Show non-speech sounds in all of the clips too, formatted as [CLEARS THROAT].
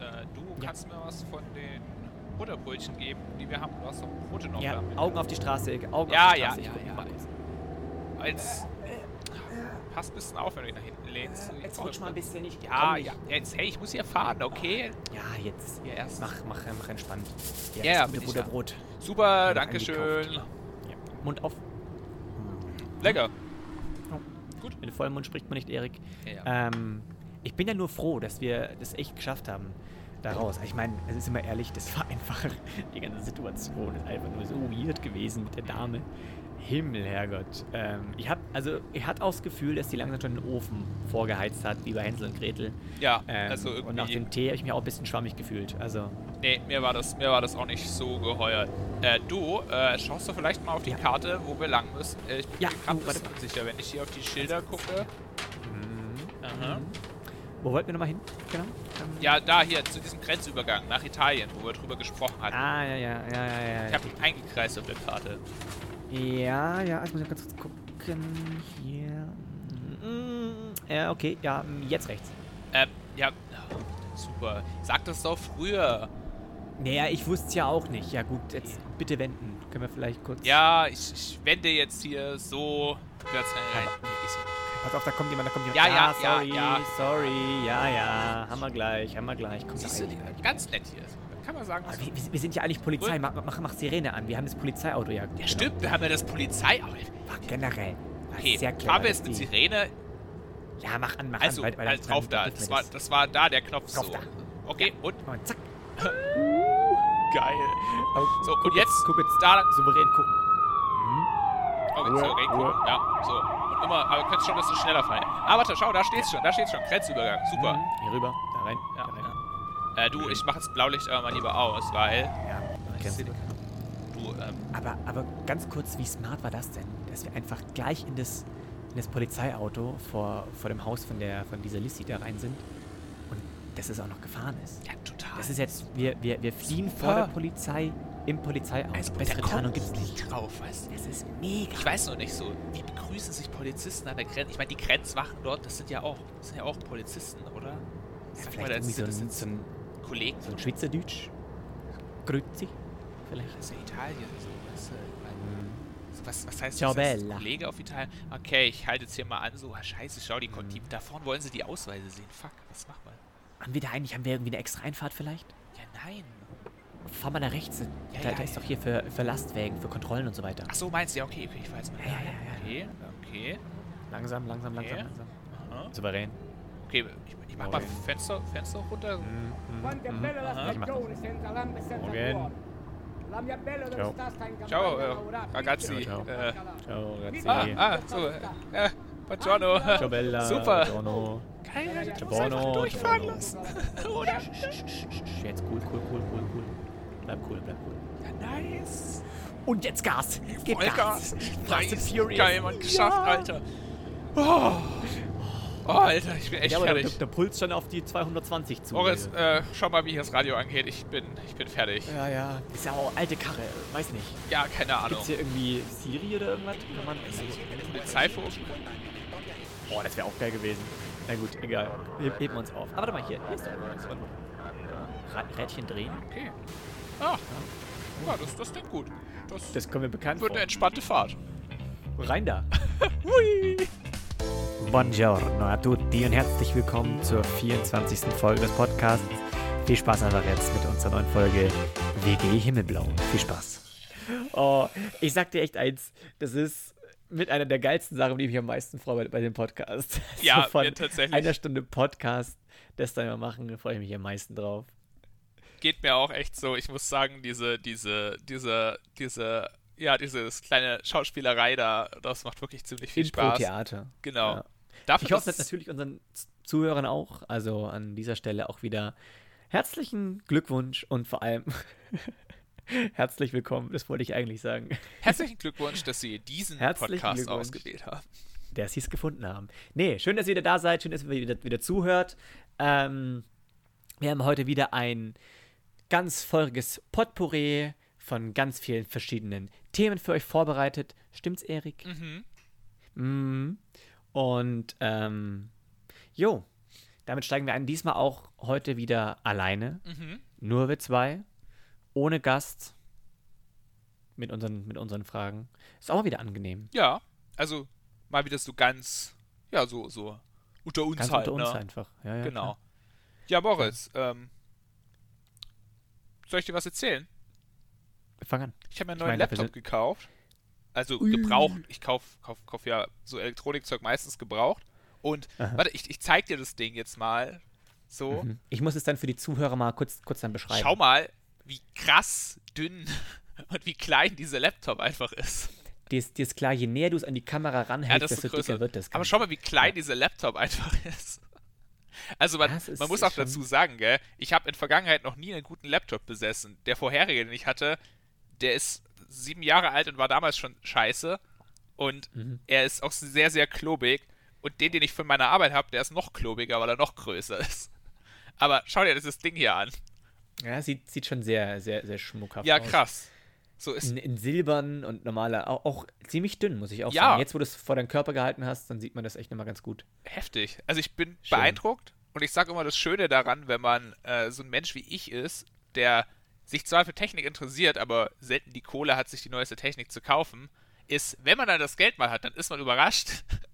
Äh, du Ja. kannst mir was von den Butterbrötchen geben, die wir haben. Du hast doch Brote noch Ja, mit. Augen auf die Straße, Augen Ja, auf die ja, Straße. ich ja, guck ja. mal. Als, pass ein bisschen auf, wenn du nach hinten lehnst. Ich Jetzt rutsch mal ein bisschen, ich Ja, ja, jetzt, hey, ich muss hier fahren, okay? Ja, jetzt. Ja, erst. Mach, mach, mach entspannt. Ja, ja, bin ich da. Butterbrot. Super, danke schön. Ja. Mund auf. Lecker. Mit dem vollen Mund spricht man nicht, Erik. Ja, ja. Ähm, ich bin ja nur froh, dass wir das echt geschafft haben. Da raus. Ich meine, es ist immer ehrlich, das war einfach, [LAUGHS] die ganze Situation ist einfach nur so weird gewesen mit der Dame. Himmel, Herrgott. Ähm, ich habe, also, ich hatte auch das Gefühl, dass die langsam schon den Ofen vorgeheizt hat, wie bei Hänsel und Gretel. ja, Ähm, also und nach irgendwie. dem Tee habe ich mich auch ein bisschen schwammig gefühlt. Also, Nee, mir war das, mir war das auch nicht so geheuer. Äh, du, äh, schaust du vielleicht mal auf die Ja. Karte, wo wir lang müssen? Äh, ich bin Ja, mir gerade unsicher, wenn ich hier auf die Schilder gucke. Aha. Wo wollten wir nochmal hin? Genau. Ähm, Ja, da hier, zu diesem Grenzübergang nach Italien, wo wir drüber gesprochen hatten. Ah, ja, ja, ja, ja, ja. Ich habe ihn eingekreist auf der Karte. Ja, ja, ich muss ganz kurz gucken. Hier. Mm, Ja, okay, ja, jetzt rechts. Ähm, ja, super. Sag das doch früher. Naja, ich wusste es ja auch nicht. Ja, gut, jetzt bitte wenden. Können wir vielleicht kurz. Ja, ich, ich wende jetzt hier so. Ganz rein. Pass auf, da kommt jemand, da kommt jemand. Ja, ja, ja, sorry, ja. sorry. Ja, ja. Haben wir gleich, haben wir gleich. Komm, Siehst du, rein. ganz nett hier. Kann man sagen, Aber was wir, wir- sind ja eigentlich Polizei. Mach, mach, mach Sirene an. Wir haben das Polizeiauto ja. Ja, stimmt, wir haben ja das Polizei. aber- War generell. Okay, sehr clever. Farbe ist eine die- Sirene. Ja, mach an, mach Also, an. weil- weil halt dann- drauf da. Das war, das war da der Knopf Drauf so. da. Okay, und Und zack. [LAUGHS] geil. Aber So, und jetzt Guck jetzt da souverän gucken. Oh, So, Regenkuchen. Ruhe. Ja, so. Und immer, aber könntest schon ein bisschen schneller fallen. Ah, warte, schau, da steht's schon. Da steht's schon. Grenzübergang. Super. Mhm, Hier rüber. Da rein. Ja, da rein. ja. Äh, du, ich mach jetzt Blaulicht aber mal lieber aus, weil. Ja, kennst du. Du, ähm, Aber, aber ganz kurz, wie smart war das denn? Dass wir einfach gleich in das, in das Polizeiauto vor, vor dem Haus von, der, von dieser Lissy da rein sind und dass es auch noch gefahren ist. ja, total. Das ist jetzt, wir, wir, wir fliehen vor Super. der Polizei im Polizeiauto. also, Bessere Tarnung kommt gibt's nicht. drauf, weißt du? Das ist mega. Ich weiß noch nicht so, wie begrüßen sich Polizisten an der Grenze? Ich meine, die Grenzwachen dort, das sind ja auch, das sind ja auch Polizisten, oder? Ja, Sag mal, vielleicht das irgendwie so sind das jetzt so ein, Kollegen? so ein Schweizerdeutsch. Grüezi. Vielleicht. Das ist ja Italien, so, weißt du? Meine, Was, was heißt das? Bella. Kollege auf Italien? Okay, ich halte jetzt hier mal an, so, ah, scheiße, schau, die, Mhm. kon- die da vorne wollen sie die Ausweise sehen. Fuck, was machen wir? Haben wir da eigentlich, haben wir irgendwie eine extra Einfahrt vielleicht? Ja, nein. Fahr mal nach rechts. Ja, da, ja, da ist ja. doch hier für, für Lastwägen, für Kontrollen und so weiter. Ach so, meinst du? Ja, okay, okay, ich weiß mal. Ja, ja, ja, ja. Okay, okay. Langsam, langsam, langsam, Okay. langsam. Aha. Souverän. Okay, ich, ich mach mal Okay. Fenster, Fenster runter. Quanto è bella la Ah. stagione senza lampe e senza Morgen. Ciao. Ciao, äh, ragazzi. Ciao, ciao. Äh, Ciao, ragazzi. ah, ah, so. Äh, buongiorno. Ciao, Bella. Super. Buongiorno. Geil, du Ciao, musst einfach durchfahren Ciao, lassen. [LAUGHS] Oder? Jetzt cool, cool, cool, cool, cool. Bleib cool, bleib cool. Ja, nice. Und jetzt Gas. Gib Vollgas. Gas. Fast and Nice. Furious. Geil, Mann, geschafft, Ja. Alter. Oh. oh, Alter, ich bin echt Ja, aber der, fertig. der Puls schon auf die 220 zu. Moritz, äh, schau mal, wie hier das Radio angeht. Ich bin, ich bin fertig. ja, ja. Ist ja auch alte Karre. Weiß nicht. Ja, keine Ahnung. Gibt's hier irgendwie Siri oder irgendwas? Kann man. Polizeifunk? Boah, das wäre auch geil gewesen. Na gut, egal. Heb, heben wir uns auf. Aber warte mal, hier. Hier ist. Ra- Rädchen drehen. Okay. Ah. Ja, das, das klingt gut. Das, Das kommen wir bekannt wird vor. eine entspannte Fahrt. Rein da. [LAUGHS] Buongiorno a tutti und herzlich willkommen zur 24. Folge des Podcasts. Viel Spaß einfach jetzt mit unserer neuen Folge WG Himmelblau. Viel Spaß. Oh, ich sag dir echt eins, das ist mit einer der geilsten Sachen, die mich am meisten freue bei, bei dem Podcast. [LAUGHS] Ja, von mir tatsächlich. einer Stunde Podcast, das dann mal machen, da freue ich mich am meisten drauf. Geht mir auch echt so. Ich muss sagen, diese, diese, diese, diese, ja, dieses kleine Schauspielerei da, das macht wirklich ziemlich viel Spaß. Impro-Theater. Genau. Ja. Dafür, Ich hoffe das natürlich unseren Zuhörern auch. Also an dieser Stelle auch wieder herzlichen Glückwunsch und vor allem [LAUGHS] herzlich willkommen. Das wollte ich eigentlich sagen. Herzlichen Glückwunsch, dass Sie diesen Herzlichen Podcast ausgewählt haben. dass sie es gefunden haben. Nee, schön, dass ihr wieder da seid, schön, dass ihr wieder, wieder zuhört. Ähm, wir haben heute wieder ein ganz feuriges Potpourri von ganz vielen verschiedenen Themen für euch vorbereitet. Stimmt's, Erik? Mhm. Mhm. Und, ähm, jo, Damit steigen wir ein. Diesmal auch heute wieder alleine. Mhm. Nur wir zwei. Ohne Gast. Mit unseren, mit unseren Fragen. Ist auch wieder angenehm. Ja, also mal wieder so ganz, ja, so, so unter uns Ganz halt. unter uns ne? einfach. Ja, ja, genau. klar. Ja, Boris, ähm, soll ich dir was erzählen? Fang an. Ich habe mir einen Ich neuen meine, dafür Laptop gekauft. Also Ui. gebraucht. Ich kaufe kauf, kauf ja so Elektronikzeug meistens gebraucht. Und Aha. warte, ich, ich zeig dir das Ding jetzt mal. So. Mhm. Ich muss es dann für die Zuhörer mal kurz, kurz dann beschreiben. Schau mal, wie krass dünn [LAUGHS] und wie klein dieser Laptop einfach ist. Dir ist, dir ist klar, je näher du es an die Kamera ranhältst, desto desto größer. dicker wird das. Aber schau mal, wie klein Ja. dieser Laptop [LAUGHS] einfach ist. Also man, man muss auch dazu sagen, gell, ich habe in Vergangenheit noch nie einen guten Laptop besessen. Der vorherige, den ich hatte, der ist sieben Jahre alt und war damals schon scheiße. Und Mhm. er ist auch sehr, sehr klobig. Und den, den ich von meiner Arbeit habe, der ist noch klobiger, weil er noch größer [LAUGHS] ist. Aber schau dir dieses Ding hier an. Ja, sieht, sieht schon sehr, sehr, sehr schmuckhaft Ja, aus. So ist In, in Silbern und normaler, auch, auch ziemlich dünn, muss ich auch Ja. sagen. Jetzt, wo du es vor deinem Körper gehalten hast, dann sieht man das echt nochmal ganz gut. heftig. Also ich bin Schön. beeindruckt und ich sage immer das Schöne daran, wenn man äh, so ein Mensch wie ich ist, der sich zwar für Technik interessiert, aber selten die Kohle hat, sich die neueste Technik zu kaufen, ist, wenn man dann das Geld mal hat, dann ist man überrascht,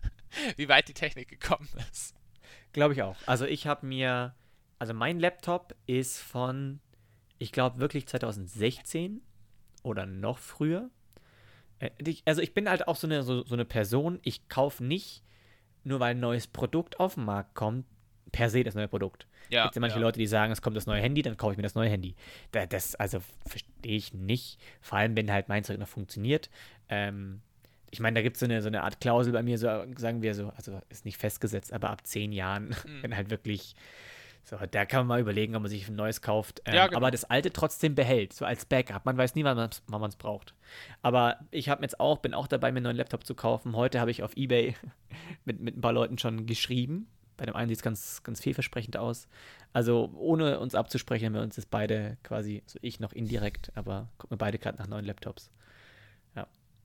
[LAUGHS] wie weit die Technik gekommen ist. Glaube ich auch. Also ich habe mir, also mein Laptop ist von, ich glaube wirklich 2016 oder noch früher. Äh, Also ich bin halt auch so eine, so, so eine Person, ich kaufe nicht, nur weil ein neues Produkt auf den Markt kommt, per se das neue Produkt. Ja, Gibt ja manche ja. Leute, die sagen, es kommt das neue Handy, dann kaufe ich mir das neue Handy. Da, das, also verstehe ich nicht. Vor allem, wenn halt mein Zeug noch funktioniert. Ähm, ich meine, da gibt es so eine, so eine Art Klausel bei mir, so sagen wir so, also ist nicht festgesetzt, aber ab zehn Jahren, Mhm. [LAUGHS] wenn halt wirklich, so, da kann man mal überlegen, ob man sich ein neues kauft. Ähm, Ja, genau. Aber das alte trotzdem behält, so als Backup. Man weiß nie, wann man es braucht. Aber ich habe jetzt auch, bin auch dabei, mir einen neuen Laptop zu kaufen. Heute habe ich auf Ebay [LAUGHS] mit, mit ein paar Leuten schon geschrieben. Bei dem einen sieht es ganz, ganz vielversprechend aus. Also ohne uns abzusprechen, haben wir uns das beide quasi, so ich noch indirekt, aber gucken wir beide gerade nach neuen Laptops.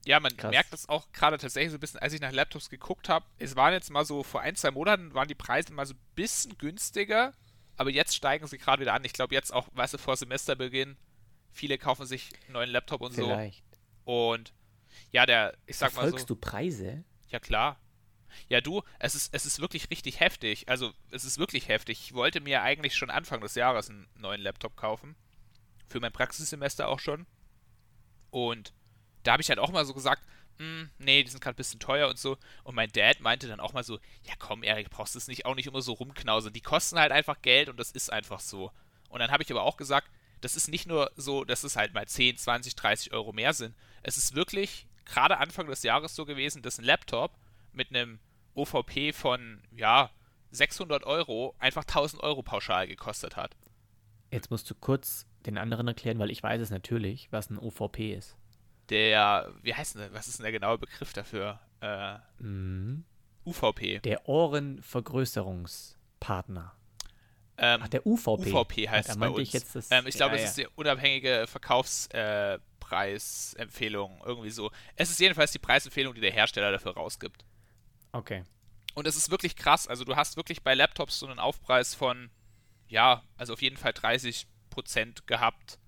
Ja, man Krass. merkt das auch gerade tatsächlich so ein bisschen, als ich nach Laptops geguckt habe. Es waren jetzt mal so, vor ein, zwei Monaten waren die Preise mal so ein bisschen günstiger, aber jetzt steigen sie gerade wieder an. Ich glaube jetzt auch, weißt du, vor Semesterbeginn, viele kaufen sich einen neuen Laptop und Vielleicht. so. Und ja, der, ich sag mal so. Du Preise? Ja, klar. Ja, du, es ist, es ist wirklich richtig heftig. Also, es ist wirklich heftig. Ich wollte mir eigentlich schon Anfang des Jahres einen neuen Laptop kaufen. Für mein Praxissemester auch schon. Und da habe ich halt auch mal so gesagt, "Hm, nee, die sind gerade ein bisschen teuer und so. Und mein Dad meinte dann auch mal so, ja komm, Erik, brauchst du es nicht auch nicht immer so rumknausen. Die kosten halt einfach Geld und das ist einfach so. Und dann habe ich aber auch gesagt, das ist nicht nur so, dass es halt mal 10, 20, 30 Euro mehr sind. Es ist wirklich gerade Anfang des Jahres so gewesen, dass ein Laptop mit einem OVP von, ja, 600 Euro einfach 1000 Euro pauschal gekostet hat. Jetzt musst du kurz den anderen erklären, weil ich weiß es natürlich, was ein OVP ist. Der, wie heißt denn, was ist denn der genaue Begriff dafür? Äh, Mhm. UVP. Der Ohrenvergrößerungspartner. Ähm, Ach, der UVP. UVP heißt Da es bei uns. Ich, jetzt das, ähm, ich glaube, ja, es ja. ist die unabhängige Verkaufspreisempfehlung, irgendwie so. Es ist jedenfalls die Preisempfehlung, die der Hersteller dafür rausgibt. Okay. Und es ist wirklich krass. Also du hast wirklich bei Laptops so einen Aufpreis von, ja, also auf jeden Fall 30% gehabt,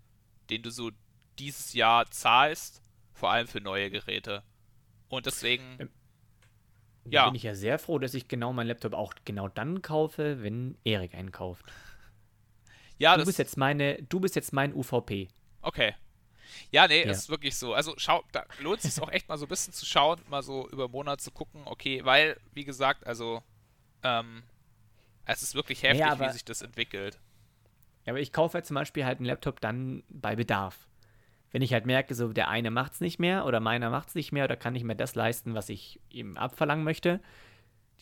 den du so dieses Jahr zahlst, vor allem für neue Geräte. Und deswegen, Ähm, Ja. bin ich ja sehr froh, dass ich genau meinen Laptop auch genau dann kaufe, wenn Erik einen kauft. ja, du das bist jetzt meine, du bist jetzt mein UVP. Okay. Ja, nee, Ja. ist wirklich so. Also schau, da lohnt es sich auch echt mal so ein bisschen zu schauen, mal so über einen Monat zu gucken, okay, weil, wie gesagt, also, ähm, es ist wirklich heftig, wie aber- sich das entwickelt. Ja, aber ich kaufe halt zum Beispiel halt einen Laptop dann bei Bedarf. Wenn ich halt merke, so der eine macht es nicht mehr oder meiner macht es nicht mehr oder kann nicht mehr das leisten, was ich ihm abverlangen möchte,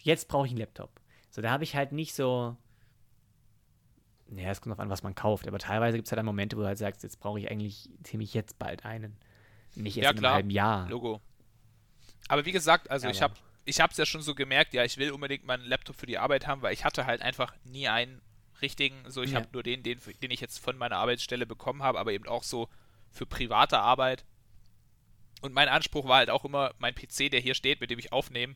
jetzt brauche ich einen Laptop. So, da habe ich halt nicht so. Ja, es kommt drauf an, was man kauft, aber teilweise gibt es halt dann Momente, wo du halt sagst, jetzt brauche ich eigentlich ziemlich jetzt bald einen. Nicht erst Ja, in einem halben Jahr. Logo. Aber wie gesagt, also Ja, ich habe ich hab's ja schon so gemerkt, ja, ich will unbedingt meinen Laptop für die Arbeit haben, weil ich hatte halt einfach nie einen richtigen, so ich Ja. habe nur den, den, den ich jetzt von meiner Arbeitsstelle bekommen habe, aber eben auch so für private Arbeit. Und mein Anspruch war halt auch immer, mein PC, der hier steht, mit dem ich aufnehme,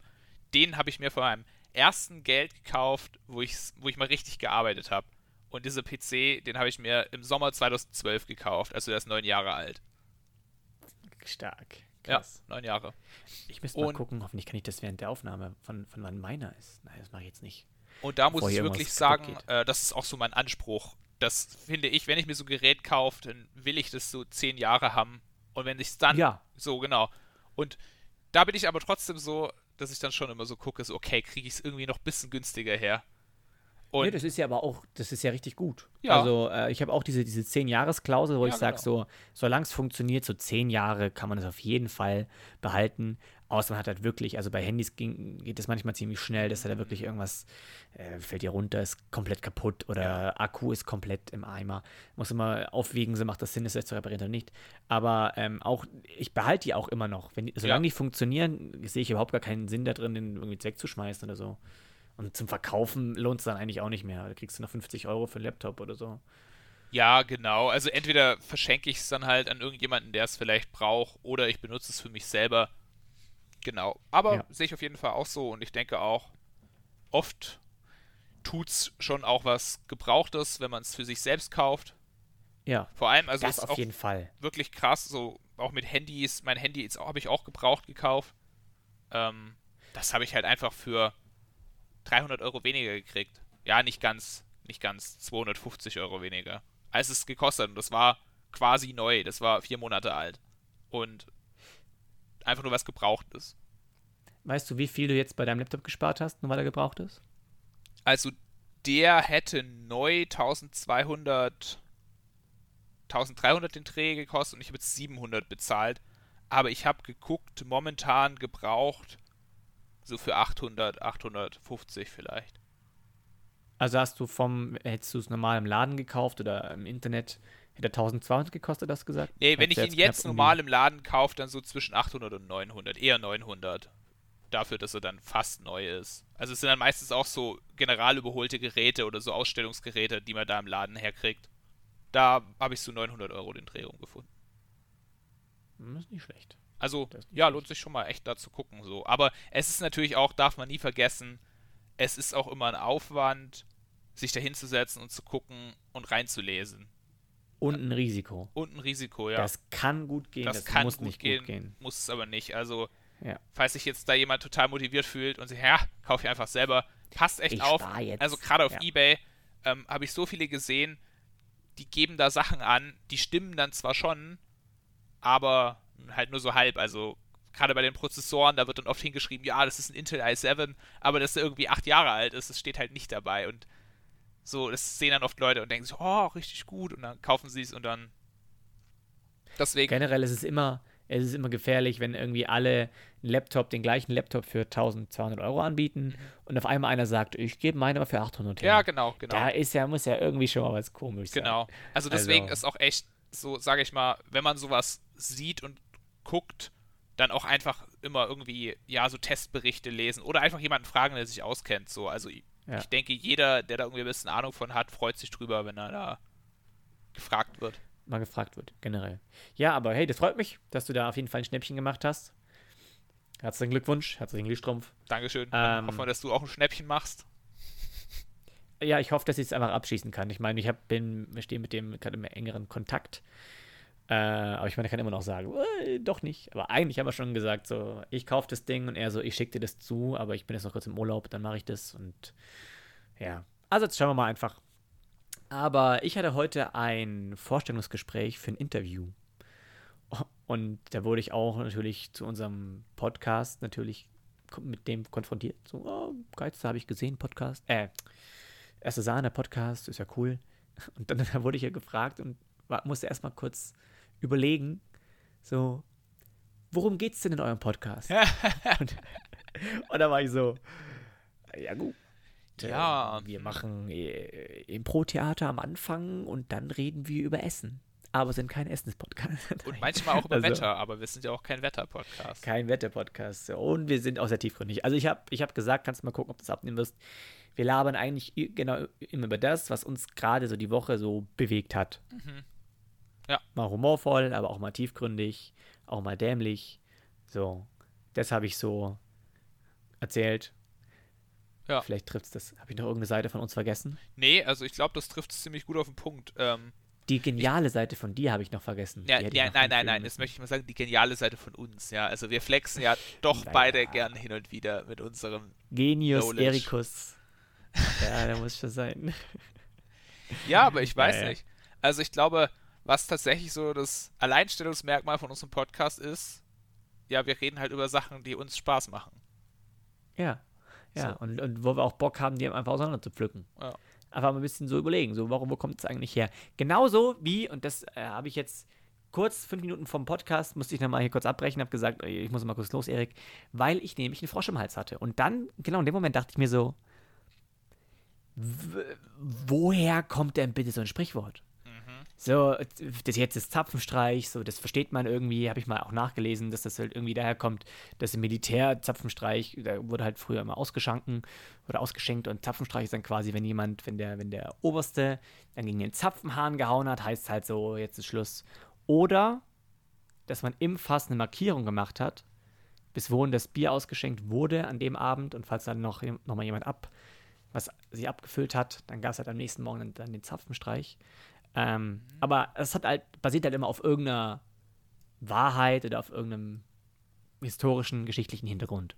den habe ich mir von meinem ersten Geld gekauft, wo ich, wo ich mal richtig gearbeitet habe. Und dieser PC, den habe ich mir im Sommer 2012 gekauft. Also der ist neun Jahre alt. Stark. Krass. Ja, neun Jahre. Ich müsste mal gucken, hoffentlich kann ich das während der Aufnahme, von, von wann meiner ist. Nein, das mache ich jetzt nicht. Und da muss ich wirklich sagen, äh, das ist auch so mein Anspruch. Das finde ich, wenn ich mir so ein Gerät kaufe, dann will ich das so zehn Jahre haben. Und wenn ich es dann. Ja. So, genau. Und da bin ich aber trotzdem so, dass ich dann schon immer so gucke, so, okay, kriege ich es irgendwie noch ein bisschen günstiger her. Und nee, das ist ja aber auch, das ist ja richtig gut. Ja. Also äh, ich habe auch diese, diese 10-Jahres-Klausel, wo ja, ich sage, genau. so, solange es funktioniert, so 10 Jahre kann man es auf jeden Fall behalten. Außer man hat halt wirklich, also bei Handys ging, geht es manchmal ziemlich schnell, dass da wirklich irgendwas äh, fällt dir runter, ist komplett kaputt oder ja. Akku ist komplett im Eimer. Muss immer aufwiegen, so macht das Sinn, es zu reparieren oder nicht. Aber ähm, auch, ich behalte die auch immer noch. Wenn, solange die funktionieren, sehe ich überhaupt gar keinen Sinn da drin, den irgendwie wegzuschmeißen oder so. Und zum Verkaufen lohnt es dann eigentlich auch nicht mehr. Da kriegst du noch 50 Euro für einen Laptop oder so. Ja, genau. Also entweder verschenke ich es dann halt an irgendjemanden, der es vielleicht braucht, oder ich benutze es für mich selber. Genau. Aber ja. sehe ich auf jeden Fall auch so und ich denke auch, oft tut es schon auch was Gebrauchtes, wenn man es für sich selbst kauft. Ja. Vor allem, also das auf jeden Fall. Wirklich krass, so auch mit Handys. Mein Handy habe ich auch gebraucht gekauft. Ähm, das habe ich halt einfach für 300 Euro weniger gekriegt. Ja, nicht ganz, nicht ganz, 250 Euro weniger. Als es gekostet und das war quasi neu, das war vier Monate alt. Und einfach nur was gebraucht ist. Weißt du, wie viel du jetzt bei deinem Laptop gespart hast, nur weil er gebraucht ist? Also, der hätte neu 1200, 1300 den Dreh gekostet und ich habe jetzt 700 bezahlt. Aber ich habe geguckt, momentan gebraucht so für 800, 850 vielleicht. Also hast du vom, hättest du es normal im Laden gekauft oder im Internet, hätte er 1200 gekostet, das gesagt? Nee, wenn ich ihn jetzt normal im Laden kaufe, dann so zwischen 800 und 900, eher 900. Dafür, dass er dann fast neu ist. Also es sind dann meistens auch so general überholte Geräte oder so Ausstellungsgeräte, die man da im Laden herkriegt. Da habe ich so 900 Euro den Dreh gefunden. Das ist nicht schlecht. Also, ja, lohnt sich schon mal echt da zu gucken. So. Aber es ist natürlich auch, darf man nie vergessen, es ist auch immer ein Aufwand, sich da hinzusetzen und zu gucken und reinzulesen. Und ein Risiko. Und ein Risiko, ja. Das kann gut gehen, das, das kann muss gut nicht gehen, gut gehen. Muss es aber nicht. Also, ja. falls sich jetzt da jemand total motiviert fühlt und sich, ja, kaufe ich einfach selber, passt echt ich auf. Jetzt. Also, gerade auf ja. Ebay ähm, habe ich so viele gesehen, die geben da Sachen an, die stimmen dann zwar schon, aber halt nur so halb. Also gerade bei den Prozessoren, da wird dann oft hingeschrieben, ja, das ist ein Intel i7, aber dass er irgendwie acht Jahre alt ist, das steht halt nicht dabei. Und so, das sehen dann oft Leute und denken sich, oh, richtig gut, und dann kaufen sie es und dann. Deswegen. Generell ist es immer, es ist immer gefährlich, wenn irgendwie alle einen Laptop, den gleichen Laptop für 1200 Euro anbieten mhm. und auf einmal einer sagt, ich gebe meine aber für 800 her. Ja, genau, genau. Da ist ja, muss ja irgendwie schon mal was komisch sein. Genau. Also deswegen also. ist auch echt so, sage ich mal, wenn man sowas sieht und guckt, dann auch einfach immer irgendwie, ja, so Testberichte lesen oder einfach jemanden fragen, der sich auskennt. So, also ja. ich denke, jeder, der da irgendwie ein bisschen Ahnung von hat, freut sich drüber, wenn er da gefragt wird. Mal gefragt wird, generell. Ja, aber hey, das freut mich, dass du da auf jeden Fall ein Schnäppchen gemacht hast. Herzlichen Glückwunsch, herzlichen Glückstrumpf. Dankeschön. Ähm, hoffen wir, dass du auch ein Schnäppchen machst. Ja, ich hoffe, dass ich es einfach abschließen kann. Ich meine, ich hab, bin, wir stehen mit dem gerade im engeren Kontakt. Äh, aber ich meine, er kann immer noch sagen, äh, doch nicht. Aber eigentlich haben wir schon gesagt, so, ich kaufe das Ding und er so, ich schicke dir das zu, aber ich bin jetzt noch kurz im Urlaub, dann mache ich das und ja. Also jetzt schauen wir mal einfach. Aber ich hatte heute ein Vorstellungsgespräch für ein Interview. Und da wurde ich auch natürlich zu unserem Podcast natürlich mit dem konfrontiert. So, oh, geilste habe ich gesehen, Podcast. Äh, erste Sahne, Podcast, ist ja cool. Und dann, dann [LAUGHS] wurde ich ja gefragt und war, musste erstmal kurz überlegen, so, worum geht's denn in eurem Podcast? [LAUGHS] und, und da war ich so, ja gut. Ja. wir machen äh, Impro-Theater am Anfang und dann reden wir über Essen. Aber sind kein Essenspodcast. und manchmal auch über also, Wetter, aber wir sind ja auch kein Wetter-Podcast. Kein Wetter-Podcast. Und wir sind auch sehr tiefgründig. Also ich habe ich hab gesagt, kannst du mal gucken, ob du das abnehmen wirst. Wir labern eigentlich genau immer über das, was uns gerade so die Woche so bewegt hat. Mhm. Ja. Mal humorvoll, aber auch mal tiefgründig, auch mal dämlich. So, das habe ich so erzählt. Ja. Vielleicht trifft es das. Habe ich noch irgendeine Seite von uns vergessen? Nee, also ich glaube, das trifft es ziemlich gut auf den Punkt. Ähm, Die geniale Seite von dir habe ich noch vergessen. ja, ich ja, noch nein, nein, nein, das möchte ich mal sagen, die geniale Seite von uns, ja. Also wir flexen ja [LAUGHS] doch beide gern hin und wieder mit unserem. Genius Knowledge. Ericus. ja, der muss schon sein. Ja, aber ich [LAUGHS] weiß Ja, ja. nicht. Also ich glaube, was tatsächlich so das Alleinstellungsmerkmal von unserem Podcast ist, ja, wir reden halt über Sachen, die uns Spaß machen. Ja. Ja, So. und, und wo wir auch Bock haben, die einfach auseinander zu pflücken. Ja. Einfach mal ein bisschen so überlegen, so, warum, wo kommt es eigentlich her? Genauso wie, und das äh, habe ich jetzt kurz, fünf Minuten vom Podcast, musste ich nochmal hier kurz abbrechen, habe gesagt, ich muss mal kurz los, Erik, weil ich nämlich einen Frosch im Hals hatte. Und dann, genau in dem Moment dachte ich mir so, woher kommt denn bitte so ein Sprichwort? So, das jetzt ist Zapfenstreich, so, das versteht man irgendwie, habe ich mal auch nachgelesen, dass das halt irgendwie daher kommt, dass im Militär Zapfenstreich, da wurde halt früher immer ausgeschanken oder ausgeschenkt und Zapfenstreich ist dann quasi, wenn jemand, wenn der, wenn der Oberste dann gegen den Zapfenhahn gehauen hat, heißt halt so, jetzt ist Schluss. Oder, dass man im Fass eine Markierung gemacht hat, bis wohin das Bier ausgeschenkt wurde an dem Abend und falls dann noch, noch mal jemand ab, was sich abgefüllt hat, dann gab es halt am nächsten Morgen dann den Zapfenstreich. Ähm, Aber es hat halt, basiert halt immer auf irgendeiner Wahrheit oder auf irgendeinem historischen, geschichtlichen Hintergrund.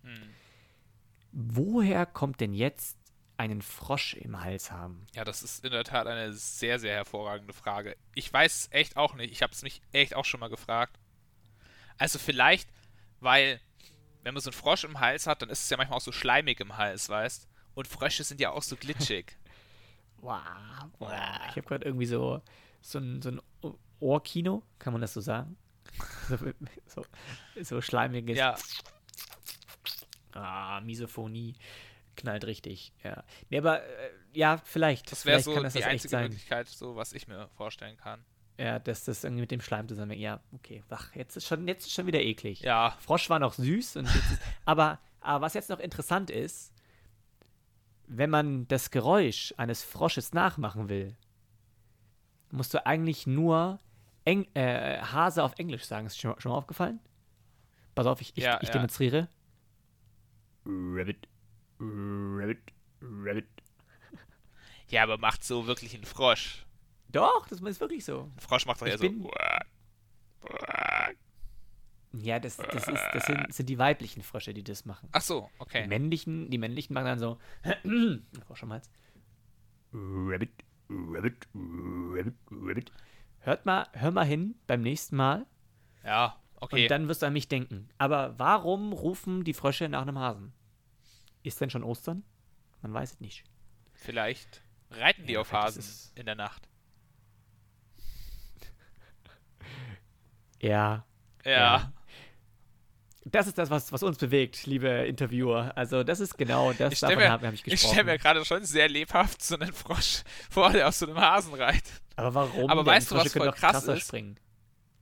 Woher kommt denn jetzt einen Frosch im Hals haben? Ja, das ist in der Tat eine sehr, sehr hervorragende Frage. Ich weiß es echt auch nicht. Ich habe es mich echt auch schon mal gefragt. Also vielleicht, weil, wenn man so einen Frosch im Hals hat, dann ist es ja manchmal auch so schleimig im Hals, weißt? Und Frösche sind ja auch so glitschig. [LAUGHS] Wow. wow. Ich habe gerade irgendwie so, so ein, so ein Ohrkino, kann man das so sagen? [LAUGHS] so, so, so schleimiges. ja, Ah, Misophonie. Knallt richtig, ja. Nee, aber äh, ja, vielleicht. das wäre so kann das die das einzige. Möglichkeit, so was ich mir vorstellen kann. Ja, dass das irgendwie mit dem Schleim zusammenhängt. Ja, okay. Ach, jetzt ist schon, jetzt ist schon wieder eklig. Ja, Frosch war noch süß. Und ist, [LAUGHS] aber, aber was jetzt noch interessant ist, wenn man das Geräusch eines Frosches nachmachen will, musst du eigentlich nur Eng äh, Hase auf Englisch sagen. Ist schon, schon mal aufgefallen? Pass auf, ich, ich, Ja, ich ja. demonstriere. Rabbit, Rabbit, Rabbit. ja, aber macht so wirklich ein Frosch. Doch, das ist wirklich so. Ein Frosch macht doch eher bin- so. Ja, das, das, ist, das sind, sind die weiblichen Frösche, die das machen. Ach so, Die okay. männlichen, die männlichen machen dann so. [CLEARS THROAT] Hals. Rabbit, Rabbit, Rabbit, Rabbit. Hört mal, hör mal hin beim nächsten Mal Ja, okay. und dann wirst du an mich denken. Aber warum rufen die Frösche nach einem Hasen? Ist denn schon Ostern? Man weiß es nicht. Vielleicht reiten die Ja, auf Hasen ist- in der Nacht. [LAUGHS] Ja. Ja. Ja. Das ist das, was, was uns bewegt, liebe Interviewer. Also, das ist genau das, Ich stelle davon mir, habe hab ich ich gesprochen. stell mir gerade schon sehr lebhaft so einen Frosch [LAUGHS] vor, der auf so einem Hasen reitet. Aber warum? Aber Denn weißt du, was Frösche können voll krass krasser ist? springen.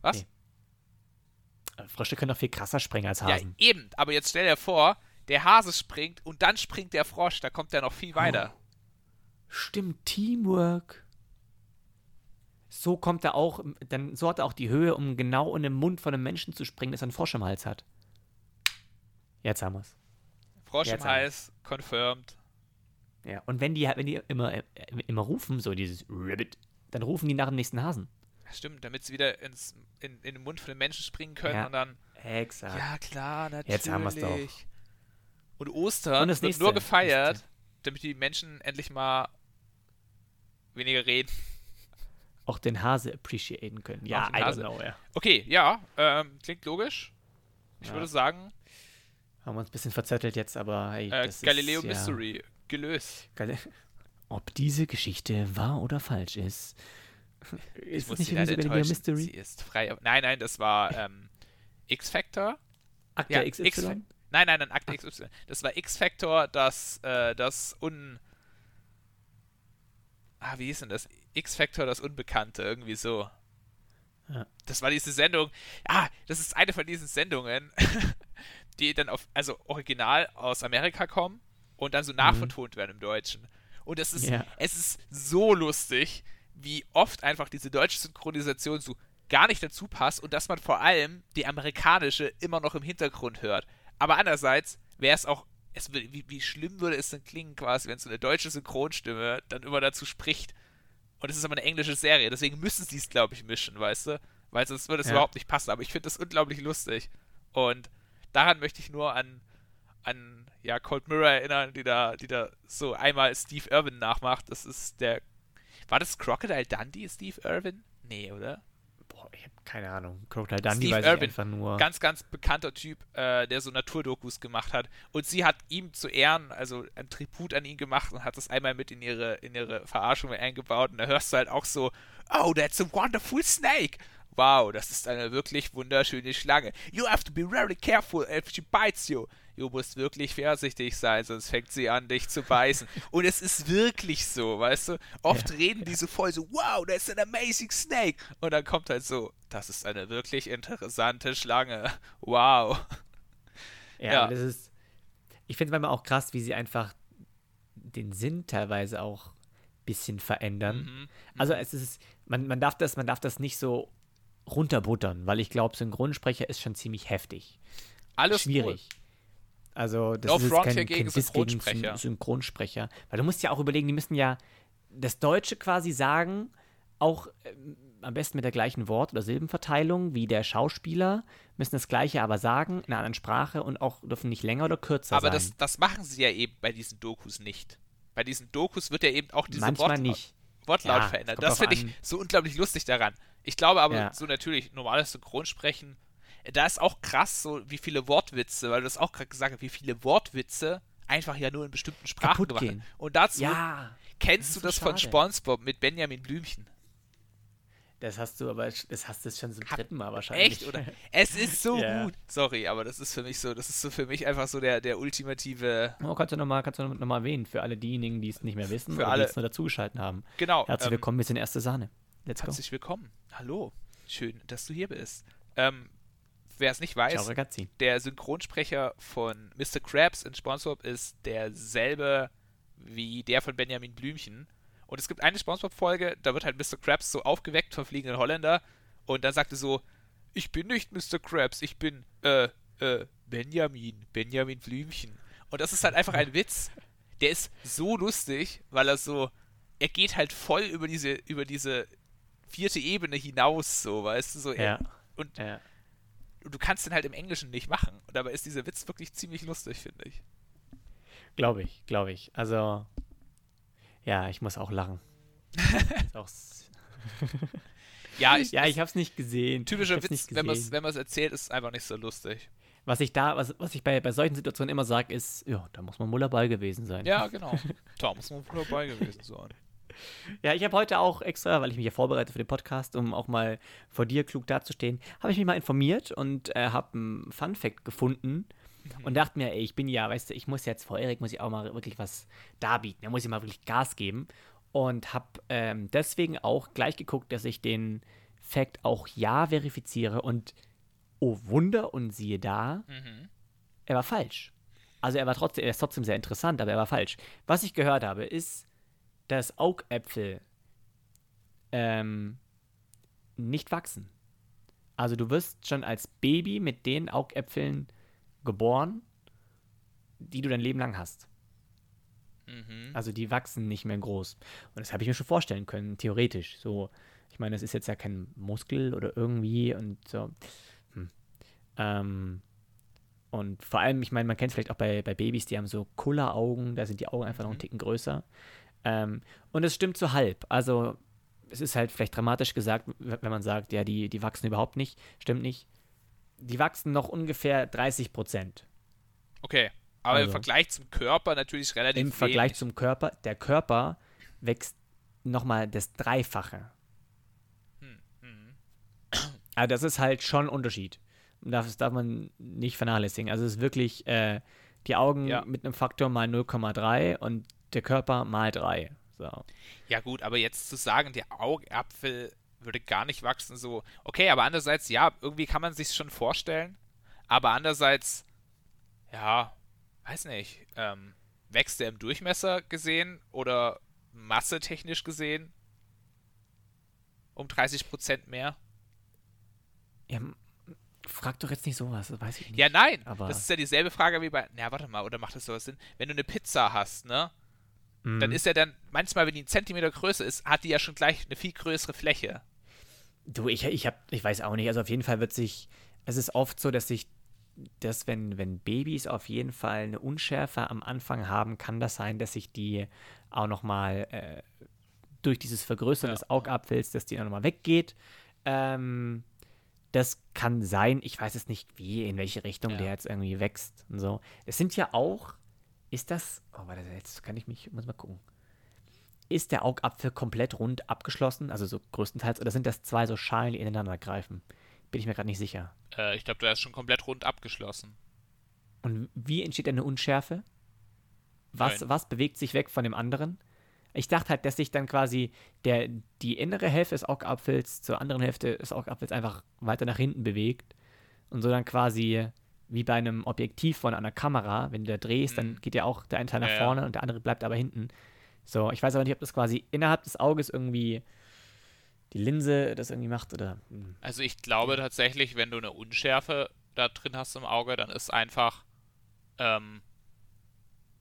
Was? Nee. Äh, Frösche können doch viel krasser springen als Ja, Hasen. eben. Aber jetzt stell dir vor, der Hase springt und dann springt der Frosch. Da kommt der noch viel weiter. Stimmt, Teamwork. So kommt er auch, dann so hat er auch die Höhe, um genau in den Mund von einem Menschen zu springen, das einen Frosch im Hals hat. Jetzt haben wir's. Frosch Jetzt im Hals, confirmed. Ja. Und wenn die, wenn die immer, äh, immer rufen, so dieses Rabbit, dann rufen die nach dem nächsten Hasen. Stimmt, damit sie wieder ins, in, in den Mund von den Menschen springen können Ja. und dann. Exakt. Ja, klar, natürlich. Jetzt haben wir's doch. Und Ostern Und das wird nächste. nur gefeiert, Nächste. damit die Menschen endlich mal weniger reden. Auch den Hase appreciaten können. Ja, I Hase. know, ja. Okay, ja, ähm, klingt logisch. Ich Ja. würde sagen, Haben wir uns ein bisschen verzettelt jetzt, aber hey, äh, Galileo ist, ja, Mystery gelöst. Gal- Ob diese Geschichte wahr oder falsch ist, Ich ist muss es nicht irgendwie Galileo. Mystery? Sie ist frei. Nein, nein, das war ähm, X-Factor. Akte Ja, XY? X nein, nein, nein, Akte XY. Das war X-Factor, das, äh, das Un... Ah, wie hieß denn das? X-Factor, das Unbekannte, irgendwie so. Ja. Das war diese Sendung. Ah, das ist eine von diesen Sendungen, [LAUGHS] die dann auf, also original aus Amerika kommen und dann so nachvertont werden im Deutschen. Und es ist, Mhm. Ja. es ist so lustig, wie oft einfach diese deutsche Synchronisation so gar nicht dazu passt und dass man vor allem die amerikanische immer noch im Hintergrund hört. Aber andererseits wäre es auch es, wie, wie schlimm würde es denn klingen, quasi, wenn so eine deutsche Synchronstimme dann immer dazu spricht. Und es ist aber eine englische Serie, deswegen müssen sie es, glaube ich, mischen, weißt du? Weil sonst würde es Ja. überhaupt nicht passen. Aber ich finde das unglaublich lustig. Und daran möchte ich nur an, an ja, Cold Mirror erinnern, die da, die da so einmal Steve Irwin nachmacht. Das ist der. War das Crocodile Dundee, Steve Irwin? Nee, oder? Boah, ich habe keine Ahnung. Crocodile Dundee Steve weiß Irwin. ich einfach nur. Ganz, ganz bekannter Typ, äh, der so Naturdokus gemacht hat. Und sie hat ihm zu Ehren, also ein Tribut an ihn gemacht und hat das einmal mit in ihre, in ihre Verarschung eingebaut. Und da hörst du halt auch so, oh, that's a wonderful snake. Wow, das ist eine wirklich wunderschöne Schlange. You have to be very careful if she bites you. Du musst wirklich vorsichtig sein, sonst fängt sie an, dich zu beißen. [LAUGHS] Und es ist wirklich so, weißt du? Oft Ja, reden die so voll so, wow, that's an amazing snake. Und dann kommt halt so, das ist eine wirklich interessante Schlange. Wow. Ja, Ja. das ist. Ich finde es manchmal auch krass, wie sie einfach den Sinn teilweise auch ein bisschen verändern. Mhm. Also es ist, man, man darf das, man darf das nicht so runterbuttern, weil ich glaube, Synchronsprecher ist schon ziemlich heftig. Alles Schwierig. Also das No ist jetzt kein, gegen kein Synchronsprecher. Syn- Synchronsprecher. Weil du musst ja auch überlegen, die müssen ja das Deutsche quasi sagen, auch ähm, am besten mit der gleichen Wort- oder Silbenverteilung wie der Schauspieler, müssen das Gleiche aber sagen, in einer anderen Sprache und auch dürfen nicht länger oder kürzer Aber sein. das, das machen sie ja eben bei diesen Dokus nicht. Bei diesen Dokus wird ja eben auch diese Manchmal Wort nicht. Wortlaut Ja, verändert. Das finde ich so unglaublich lustig daran. Ich glaube aber, Ja. so natürlich normales Synchronsprechen, da ist auch krass, so wie viele Wortwitze, weil du das auch gerade gesagt hast, wie viele Wortwitze einfach ja nur in bestimmten Sprachen gemacht gehen. werden. Und dazu Ja, kennst das du ist so das von. SpongeBob mit Benjamin Blümchen. das hast du aber, das hast du schon zum dritten Mal wahrscheinlich. Echt, oder? Es ist so [LAUGHS] Ja. gut. Sorry, aber das ist für mich so, das ist so für mich einfach so der, der ultimative. Oh, kannst du nochmal noch mal erwähnen, für alle diejenigen, die es nicht mehr wissen Für oder alle. die jetzt nur dazugeschalten haben. Genau. Herzlich ähm, willkommen, wir sind erste Sahne. Let's go. Herzlich willkommen. Hallo. Schön, dass du hier bist. Ähm, Wer es nicht weiß, Ciao, der Synchronsprecher von Mr. Krabs in SpongeBob ist derselbe wie der von Benjamin Blümchen. Und es gibt eine SpongeBob-Folge, da wird halt Mr. Krabs so aufgeweckt vom fliegenden Holländer und dann sagt er so, ich bin nicht Mr. Krabs, ich bin, äh, äh, Benjamin, Benjamin Blümchen. Und das ist halt einfach ein Witz. Der ist so lustig, weil er so, er geht halt voll über diese, über diese vierte Ebene hinaus, so, weißt du, so. Ja. Er, und Ja. du kannst den halt im Englischen nicht machen. Und dabei ist dieser Witz wirklich ziemlich lustig, finde ich. Glaube ich, glaube ich. Also, ja, ich muss auch lachen. [LAUGHS] Auch [LAUGHS] Ja, ich, ja, ich habe es nicht gesehen. typischer Witz, wenn man es wenn man's erzählt, ist einfach nicht so lustig. Was ich da, was, was ich bei, bei solchen Situationen immer sage, ist, ja, da muss man wohl dabei gewesen sein. Ja, [LAUGHS] genau. da muss man wohl dabei gewesen sein. Ja, ich habe heute auch extra, weil ich mich ja vorbereite für den Podcast, um auch mal vor dir klug dazustehen, habe ich mich mal informiert und äh, habe einen Fun-Fact gefunden und dachte mir, ey, ich bin ja, weißt du, ich muss jetzt vor Erik, muss ich auch mal wirklich was darbieten. Da muss ich mal wirklich Gas geben und habe ähm, deswegen auch gleich geguckt, dass ich den Fact auch ja verifiziere und oh Wunder und siehe da, Mhm. er war falsch. Also er war trotzdem, er ist trotzdem sehr interessant, aber er war falsch. Was ich gehört habe, ist, dass Augäpfel ähm, nicht wachsen. Also du wirst schon als Baby mit den Augäpfeln geboren, die du dein Leben lang hast. Mhm. Also die wachsen nicht mehr groß. Und das habe ich mir schon vorstellen können, theoretisch. So, ich meine, das ist jetzt ja kein Muskel oder irgendwie und so. Hm. Ähm, und vor allem, ich meine, man kennt es vielleicht auch bei, bei Babys, die haben so Kulleraugen, da sind die Augen einfach noch einen Ticken größer. Ähm, und es stimmt so halb. Also es ist halt vielleicht dramatisch gesagt, wenn man sagt, ja, die, die wachsen überhaupt nicht. Stimmt nicht. Die wachsen noch ungefähr 30 Prozent. Okay. Aber im Also. Vergleich zum Körper natürlich relativ Im Vergleich wenig. zum Körper, der Körper wächst nochmal das Dreifache. Hm. Also das ist halt schon ein Unterschied. Das darf man nicht vernachlässigen. Also es ist wirklich äh, die Augen Ja. mit einem Faktor mal 0,3 und der Körper mal 3. So. Ja gut, aber jetzt zu sagen, der Augapfel würde gar nicht wachsen, so, okay, aber andererseits, ja, irgendwie kann man sich schon vorstellen, aber andererseits, ja, weiß nicht, ähm, wächst der im Durchmesser gesehen oder massetechnisch gesehen um 30% mehr? Ja, Frag doch jetzt nicht sowas, das weiß ich nicht. Ja, nein. Aber- das ist ja dieselbe Frage wie bei. Na, warte mal, oder macht das sowas Sinn? Wenn du eine Pizza hast, ne? Dann Mhm. ist ja dann, manchmal, wenn die einen Zentimeter größer ist, hat die ja schon gleich eine viel größere Fläche. Du, ich, ich hab, ich weiß auch nicht. Also auf jeden Fall wird sich, es ist oft so, dass sich, dass wenn, wenn Babys auf jeden Fall eine Unschärfe am Anfang haben, kann das sein, dass sich die auch nochmal äh, durch dieses Vergrößern Ja. des Augapfels, dass die dann nochmal weggeht. Ähm, das kann sein. Ich weiß es nicht, wie, in welche Richtung Ja. der jetzt irgendwie wächst und so. Es sind ja auch, ist das, oh, warte, jetzt kann ich mich, muss mal gucken. Ist der Augapfel komplett rund abgeschlossen, also so größtenteils, oder sind das zwei so Schalen, die ineinander greifen? Bin ich mir gerade nicht sicher. Äh, ich glaube, der ist schon komplett rund abgeschlossen. Und wie entsteht eine Unschärfe? Was, Nein. was bewegt sich weg von dem anderen? Ich dachte halt, dass sich dann quasi der, die innere Hälfte des Augapfels zur anderen Hälfte des Augapfels einfach weiter nach hinten bewegt und so dann quasi wie bei einem Objektiv von einer Kamera, wenn du da drehst, dann Mhm. geht ja auch der eine Teil nach Ja, ja. vorne und der andere bleibt aber hinten. So, ich weiß aber nicht, ob das quasi innerhalb des Auges irgendwie die Linse das irgendwie macht oder. hm. Also ich glaube tatsächlich, wenn du eine Unschärfe da drin hast im Auge, dann ist einfach ähm,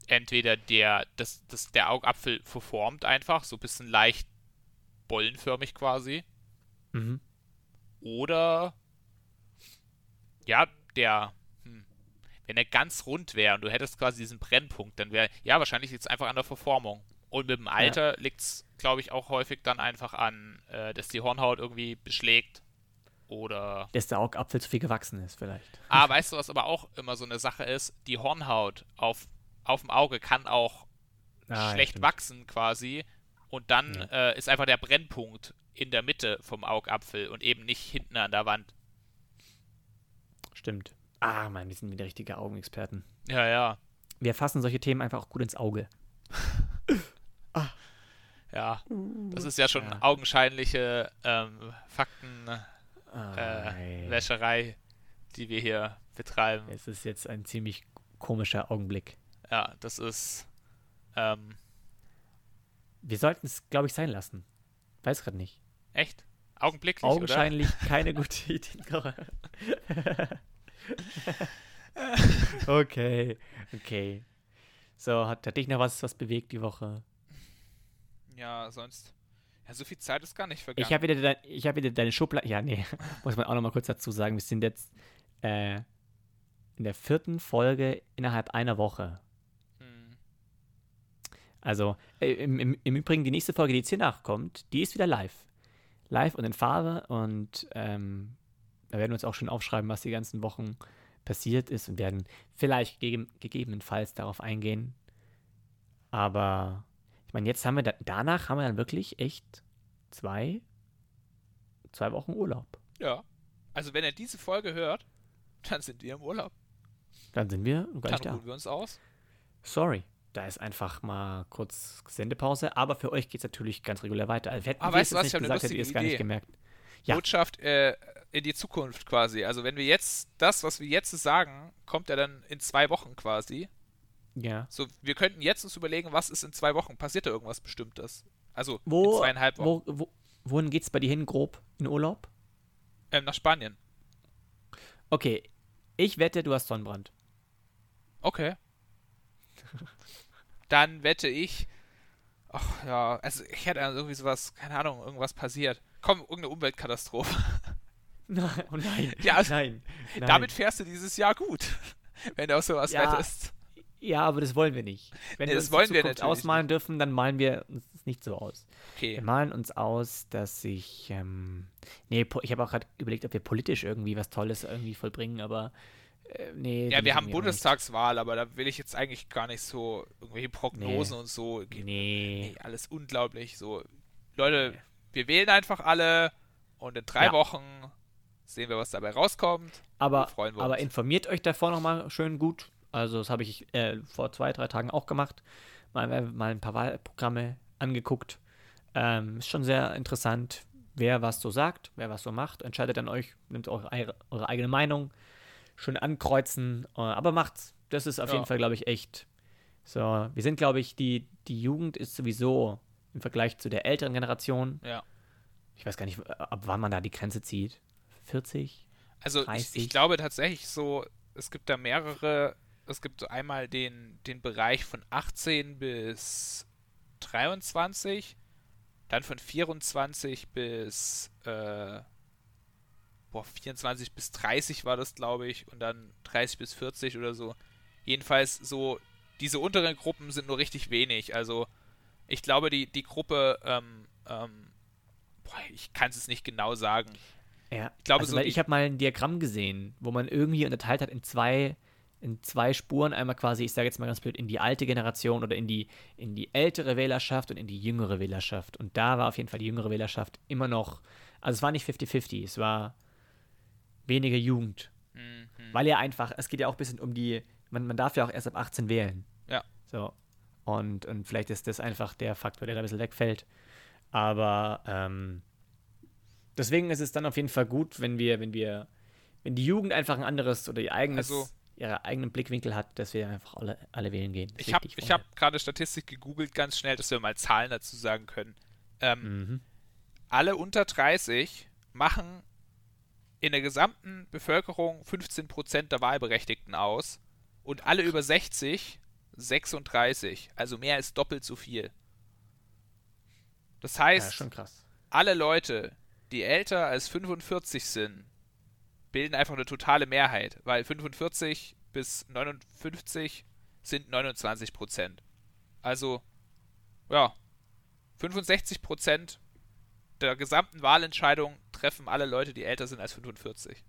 entweder der, das, das, der Augapfel verformt einfach, so ein bisschen leicht bollenförmig quasi. Mhm. Oder ja, der, wenn er ganz rund wäre und du hättest quasi diesen Brennpunkt, dann wäre, ja, wahrscheinlich liegt es einfach an der Verformung. Und mit dem Alter liegt es, glaube ich, auch häufig dann einfach an, äh, dass die Hornhaut irgendwie beschlägt. Oder. Dass der Augapfel zu viel gewachsen ist, vielleicht. Ah, weißt du, was aber auch immer so eine Sache ist? Die Hornhaut auf, auf dem Auge kann auch Ah, ja, schlecht wachsen quasi. Und dann Ja. äh, ist einfach der Brennpunkt in der Mitte vom Augapfel und eben nicht hinten an der Wand. Stimmt. Ah, Mann, wir sind wieder richtige Augenexperten. Ja, ja. Wir fassen solche Themen einfach auch gut ins Auge. [LAUGHS] Ja, das ist ja schon Ja. augenscheinliche ähm, Faktenwäscherei, Ah, äh, die wir hier betreiben. Es ist jetzt ein ziemlich komischer Augenblick. Ja, das ist. Ähm, Wir sollten es, glaube ich, sein lassen. Weiß gerade nicht. echt? Augenblicklich, Augenscheinlich keine [LAUGHS] gute Idee. [LAUGHS] [LAUGHS] okay, okay. So, hat, hat dich noch was, was bewegt die Woche? Ja, sonst. Ja, so viel Zeit ist gar nicht vergangen. Ich habe wieder, dein, ich hab wieder deine Schublade. Ja, nee, [LAUGHS] muss man auch noch mal kurz dazu sagen. Wir sind jetzt äh, in der vierten Folge innerhalb einer Woche. Hm. Also, äh, im, im, im Übrigen, die nächste Folge, die jetzt hier nachkommt, die ist wieder live. Live und in Farbe und ähm, da werden wir uns auch schon aufschreiben, was die ganzen Wochen passiert ist und werden vielleicht gegeben, gegebenenfalls darauf eingehen. Aber ich meine, jetzt haben wir da, danach haben wir dann wirklich echt zwei, zwei Wochen Urlaub. Ja. Also, wenn ihr diese Folge hört, dann sind wir im Urlaub. Dann sind wir gar Dann nicht da. ruhen wir uns aus. Sorry. Da ist einfach mal kurz Sendepause, aber für euch geht es natürlich ganz regulär weiter. Also, hätten Ah, wir weißt du was? nicht Ich hab eine gesagt, hättet ihr es gar nicht gemerkt. Ja. Botschaft äh, in die Zukunft quasi. Also, wenn wir jetzt das, was wir jetzt sagen, kommt ja dann in zwei Wochen quasi. Ja. So, wir könnten jetzt uns überlegen, was ist in zwei Wochen? Passiert da irgendwas Bestimmtes? Also, in Wo, zweieinhalb Wochen. wo, wo, wohin geht's bei dir hin, grob? In Urlaub? Ähm, nach Spanien. Okay, ich wette, du hast Sonnenbrand. Okay. [LAUGHS] Dann wette ich. Ach ja, also ich hätte irgendwie sowas, keine Ahnung, irgendwas passiert. Komm, irgendeine Umweltkatastrophe. [LAUGHS] Nein, oh nein. Ja, also- nein, nein. Damit fährst du dieses Jahr gut. [LAUGHS] Wenn du auf sowas Ja, wettest. ja, aber das wollen wir nicht. Wenn Nee, wir das wollen wir natürlich ausmalen dürfen, dann malen wir uns nicht so aus. Okay. Wir malen uns aus, dass ich, ähm, nee, ich habe auch gerade überlegt, ob wir politisch irgendwie was Tolles irgendwie vollbringen, aber äh, nee. Ja, wir haben auch nicht. Bundestagswahl, aber da will ich jetzt eigentlich gar nicht so irgendwelche Prognosen und so. Nee. Nee, alles unglaublich. So, Leute, Nee. Wir wählen einfach alle und in drei Ja. Wochen sehen wir, was dabei rauskommt. Aber, aber informiert euch davor nochmal schön gut. Also, das habe ich äh, vor zwei, drei Tagen auch gemacht. Mal, mal ein paar Wahlprogramme angeguckt. Ähm, ist schon sehr interessant, wer was so sagt, wer was so macht. Entscheidet dann euch, nimmt eure, eure, eure eigene Meinung. Schön ankreuzen. Äh, aber macht's. Das ist auf Ja. jeden Fall, glaube ich, echt. So, wir sind, glaube ich, die, die Jugend ist sowieso im Vergleich zu der älteren Generation. Ja. Ich weiß gar nicht, ab wann man da die Grenze zieht. 40? Also ich, 30. ich glaube tatsächlich so, es gibt da mehrere, es gibt so einmal den, den Bereich von 18 bis 23, dann von 24 bis äh, boah, 24 bis 30 war das, glaube ich, und dann 30 bis 40 oder so. Jedenfalls so, diese unteren Gruppen sind nur richtig wenig. Also ich glaube, die, die Gruppe, ähm, ähm, boah, ich kann es nicht genau sagen. Ja, Ich glaube, also, so ich habe mal ein Diagramm gesehen, wo man irgendwie unterteilt hat in zwei, in zwei Spuren. Einmal quasi, ich sage jetzt mal ganz blöd, in die alte Generation oder in die, in die ältere Wählerschaft und in die jüngere Wählerschaft. Und da war auf jeden Fall die jüngere Wählerschaft immer noch, also es war nicht 50-50, es war weniger Jugend. Mhm. Weil ja einfach, es geht ja auch ein bisschen um die, man, man darf ja auch erst ab 18 wählen. Ja. So. Und, und vielleicht ist das einfach der Faktor, der da ein bisschen wegfällt. Aber ähm, deswegen ist es dann auf jeden Fall gut, wenn wir, wenn wir, wenn die Jugend einfach ein anderes oder ihr eigenes, Also- ihre eigenen Blickwinkel hat, dass wir einfach alle, alle wählen gehen. Das Ich habe hab gerade Statistik gegoogelt, ganz schnell, dass wir mal Zahlen dazu sagen können. Ähm, Mhm. Alle unter 30 machen in der gesamten Bevölkerung 15% der Wahlberechtigten aus und alle über 60 36, also mehr als doppelt so viel. Das Ja, heißt, krass. alle Leute, die älter als 45 sind, bilden einfach eine totale Mehrheit, weil 45 bis 59 sind 29 Prozent. Also, ja, 65 Prozent der gesamten Wahlentscheidung treffen alle Leute, die älter sind als 45.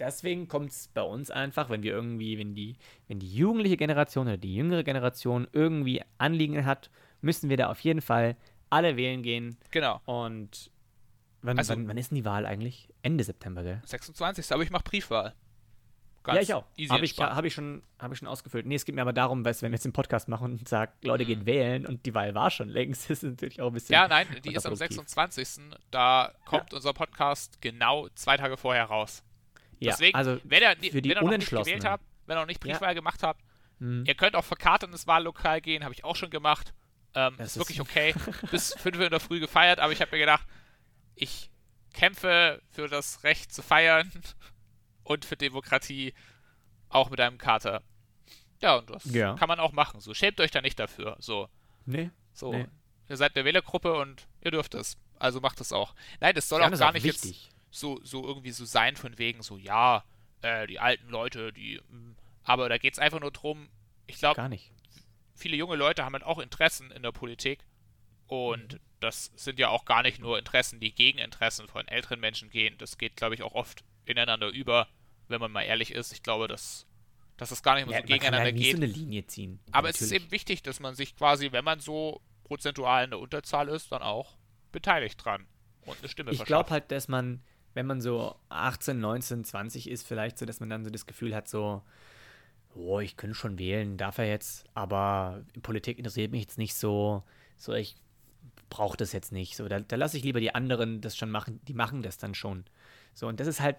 Deswegen kommt es bei uns einfach, wenn wir irgendwie, wenn die, wenn die jugendliche Generation oder die jüngere Generation irgendwie Anliegen hat, müssen wir da auf jeden Fall alle wählen gehen. Genau, Und wann, Also- wann, wann ist denn die Wahl eigentlich? Ende September, gell? 26. Aber ich mache Briefwahl. ja, ich auch. Easy Habe ich, hab ich, schon, hab ich schon ausgefüllt. Nee, es geht mir aber darum, weißt, wenn wir jetzt einen Podcast machen und sagen, Leute, Mhm. geht wählen und die Wahl war schon längst, [LAUGHS] ist natürlich auch ein bisschen. Ja, nein, die ist am kontraproduktiv. 26. Da kommt unser Podcast genau zwei Tage vorher raus. Ja, Deswegen, also wenn ihr, für die wenn ihr noch nicht gewählt habt, wenn ihr noch nicht Ja. Briefwahl gemacht habt, hm, ihr könnt auch verkartet ins Wahllokal gehen, habe ich auch schon gemacht. Ähm, ist wirklich [LAUGHS] okay. Bis 5 Uhr in der Früh gefeiert, aber ich habe mir gedacht, ich kämpfe für das Recht zu feiern [LAUGHS] und für Demokratie, auch mit einem Kater. Ja, und das Ja. kann man auch machen. So, schämt euch da nicht dafür. So, nee. so. Nee. Ihr seid eine Wählergruppe und ihr dürft es. Also macht es auch. Nein, das soll Ja, auch das gar nicht wichtig. jetzt so, so irgendwie so sein von wegen so, ja, äh, die alten Leute, die, mm, aber da geht es einfach nur drum, ich glaube, Gar nicht. viele junge Leute haben halt auch Interessen in der Politik und Mhm. das sind ja auch gar nicht nur Interessen, die gegen Interessen von älteren Menschen gehen. Das geht, glaube ich, auch oft ineinander über, wenn man mal ehrlich ist. Ich glaube, dass, dass es gar nicht mehr Ja, so gegeneinander halt geht. so eine Linie ziehen. Aber es ist Natürlich. eben wichtig, dass man sich quasi, wenn man so prozentual in der Unterzahl ist, dann auch beteiligt dran und eine Stimme Ich verschafft. glaube halt, dass man, wenn man so 18, 19, 20 ist, vielleicht so, dass man dann so das Gefühl hat, so, oh, ich könnte schon wählen, darf er jetzt, aber Politik interessiert mich jetzt nicht so, so ich brauche das jetzt nicht. So, da, da lasse ich lieber die anderen das schon machen, die machen das dann schon. So, und das ist halt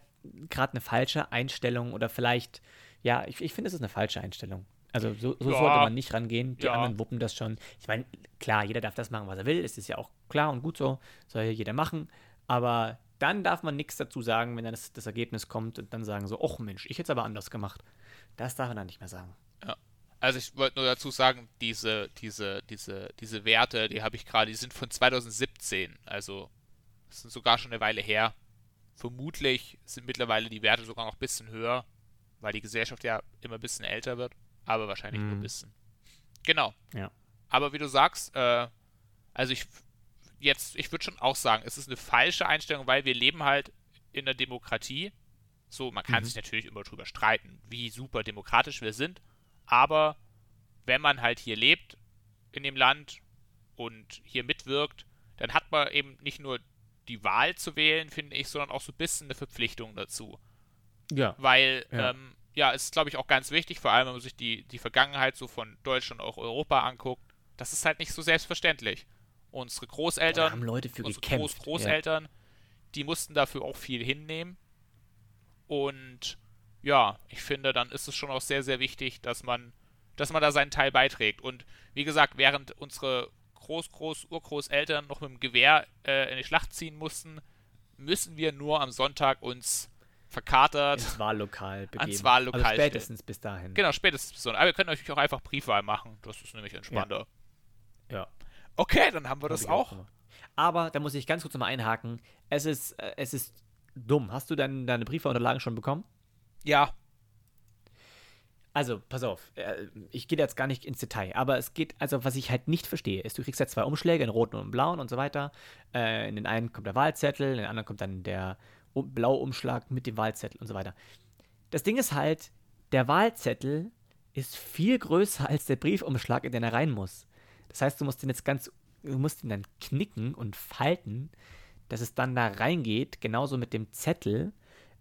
gerade eine falsche Einstellung oder vielleicht, ja, ich, ich finde, es ist eine falsche Einstellung. Also so, so Ja. sollte man nicht rangehen. Die Ja. anderen wuppen das schon. Ich meine, klar, jeder darf das machen, was er will. Es ist ja auch klar und gut so. Soll ja jeder machen. Aber dann darf man nichts dazu sagen, wenn dann das, das Ergebnis kommt und dann sagen so, ach Mensch, ich hätte es aber anders gemacht. Das darf man dann nicht mehr sagen. Also ich wollte nur dazu sagen, diese, diese, diese, diese Werte, die habe ich gerade, die sind von 2017. Also das sind sogar schon eine Weile her. Vermutlich sind mittlerweile die Werte sogar noch ein bisschen höher, weil die Gesellschaft ja immer ein bisschen älter wird, aber wahrscheinlich nur ein Mhm. bisschen. Genau. Ja. Aber wie du sagst, äh, also ich jetzt, ich würde schon auch sagen, es ist eine falsche Einstellung, weil wir leben halt in der Demokratie. So, man kann Mhm. sich natürlich immer drüber streiten, wie super demokratisch wir sind, aber wenn man halt hier lebt in dem Land und hier mitwirkt, dann hat man eben nicht nur die Wahl zu wählen, finde ich, sondern auch so ein bisschen eine Verpflichtung dazu. Ja. Weil, Ja. ähm, ja es ist, glaube ich, auch ganz wichtig, vor allem wenn man sich die, die Vergangenheit so von Deutschland und auch Europa anguckt, das ist halt nicht so selbstverständlich. Unsere Großeltern, haben Leute für unsere gekämpft. Groß Großeltern, die mussten dafür auch viel hinnehmen. Und ja, ich finde, dann ist es schon auch sehr, sehr wichtig, dass man, dass man da seinen Teil beiträgt. Und wie gesagt, während unsere Groß, Groß, Urgroßeltern noch mit dem Gewehr äh, in die Schlacht ziehen mussten, müssen wir nur am Sonntag uns verkatert. ins Wahllokal begeben. Ans Wahllokal also spätestens bis dahin. Genau, spätestens so. Aber ihr könnt natürlich auch einfach Briefwahl machen. Das ist nämlich entspannter. Ja. Okay, dann haben wir das auch. Aber da muss ich ganz kurz mal einhaken. Es ist, äh, es ist dumm. Hast du dann deine Briefwahlunterlagen schon bekommen? Ja, Also, pass auf, äh, ich gehe jetzt gar nicht ins Detail, aber es geht, also was ich halt nicht verstehe, ist, du kriegst ja zwei Umschläge, einen roten und einen blauen und so weiter. Äh, in den einen kommt der Wahlzettel, in den anderen kommt dann der um, blaue Umschlag mit dem Wahlzettel und so weiter. Das Ding ist halt, der Wahlzettel ist viel größer als der Briefumschlag, in den er rein muss. Das heißt, du musst den jetzt ganz, du musst ihn dann knicken und falten, dass es dann da reingeht, genauso mit dem Zettel,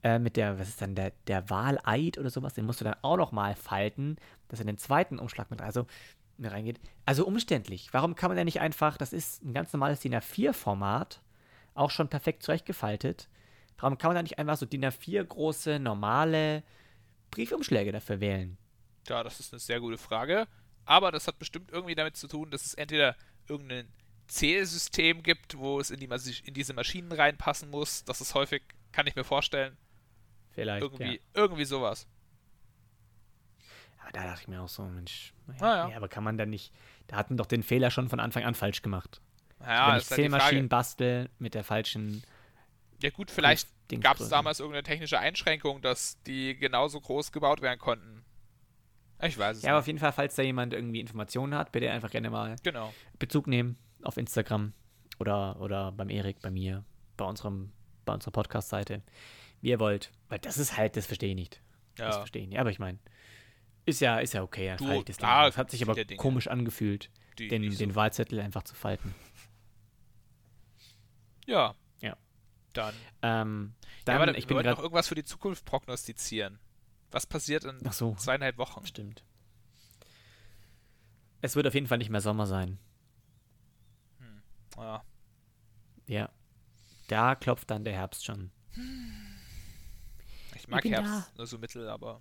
äh, mit der, was ist dann, der, der Wahleid oder sowas, den musst du dann auch nochmal falten, dass er den zweiten Umschlag mit, also, mit reingeht. Also umständlich. Warum kann man ja nicht einfach, das ist ein ganz normales DIN A4-Format, auch schon perfekt zurechtgefaltet. Warum kann man da nicht einfach so DIN A4 große, normale Briefumschläge dafür wählen? Ja, das ist eine sehr gute Frage. Aber das hat bestimmt irgendwie damit zu tun, dass es entweder irgendein Zählsystem gibt, wo es in, die, Mas- in diese Maschinen reinpassen muss. Das ist häufig, kann ich mir vorstellen, Vielleicht. irgendwie, Ja. irgendwie sowas. Aber da dachte ich mir auch so, Mensch, naja, Ah, ja. nee, aber kann man da nicht, da hatten doch den Fehler schon von Anfang an falsch gemacht. Ja, Wenn das ich halt Zählmaschinen bastel mit der falschen Ja gut, vielleicht gab es damals irgendeine technische Einschränkung, dass die genauso groß gebaut werden konnten. Ich weiß es Ja, aber auf jeden Fall, falls da jemand irgendwie Informationen hat, bitte einfach gerne mal Genau. Bezug nehmen auf Instagram oder, oder beim Erik, bei mir, bei unserem, bei unserer Podcast-Seite, wie ihr wollt. Weil das ist halt, das verstehe ich nicht. Das Ja. verstehe ich nicht. Aber ich meine, ist ja, ist ja okay, dann Du, falte ich das ah, aus. Hat sich aber komisch angefühlt, den, so- den Wahlzettel einfach zu falten. Ja. Ja. Dann. Ähm, ja, dann, aber ich wir bin wollten noch irgendwas für die Zukunft prognostizieren. Was passiert in Ach so, zweieinhalb Wochen? stimmt. Es wird auf jeden Fall nicht mehr Sommer sein. Ja. Ja. Da klopft dann der Herbst schon. Ich mag bin Herbst nur so mittel, aber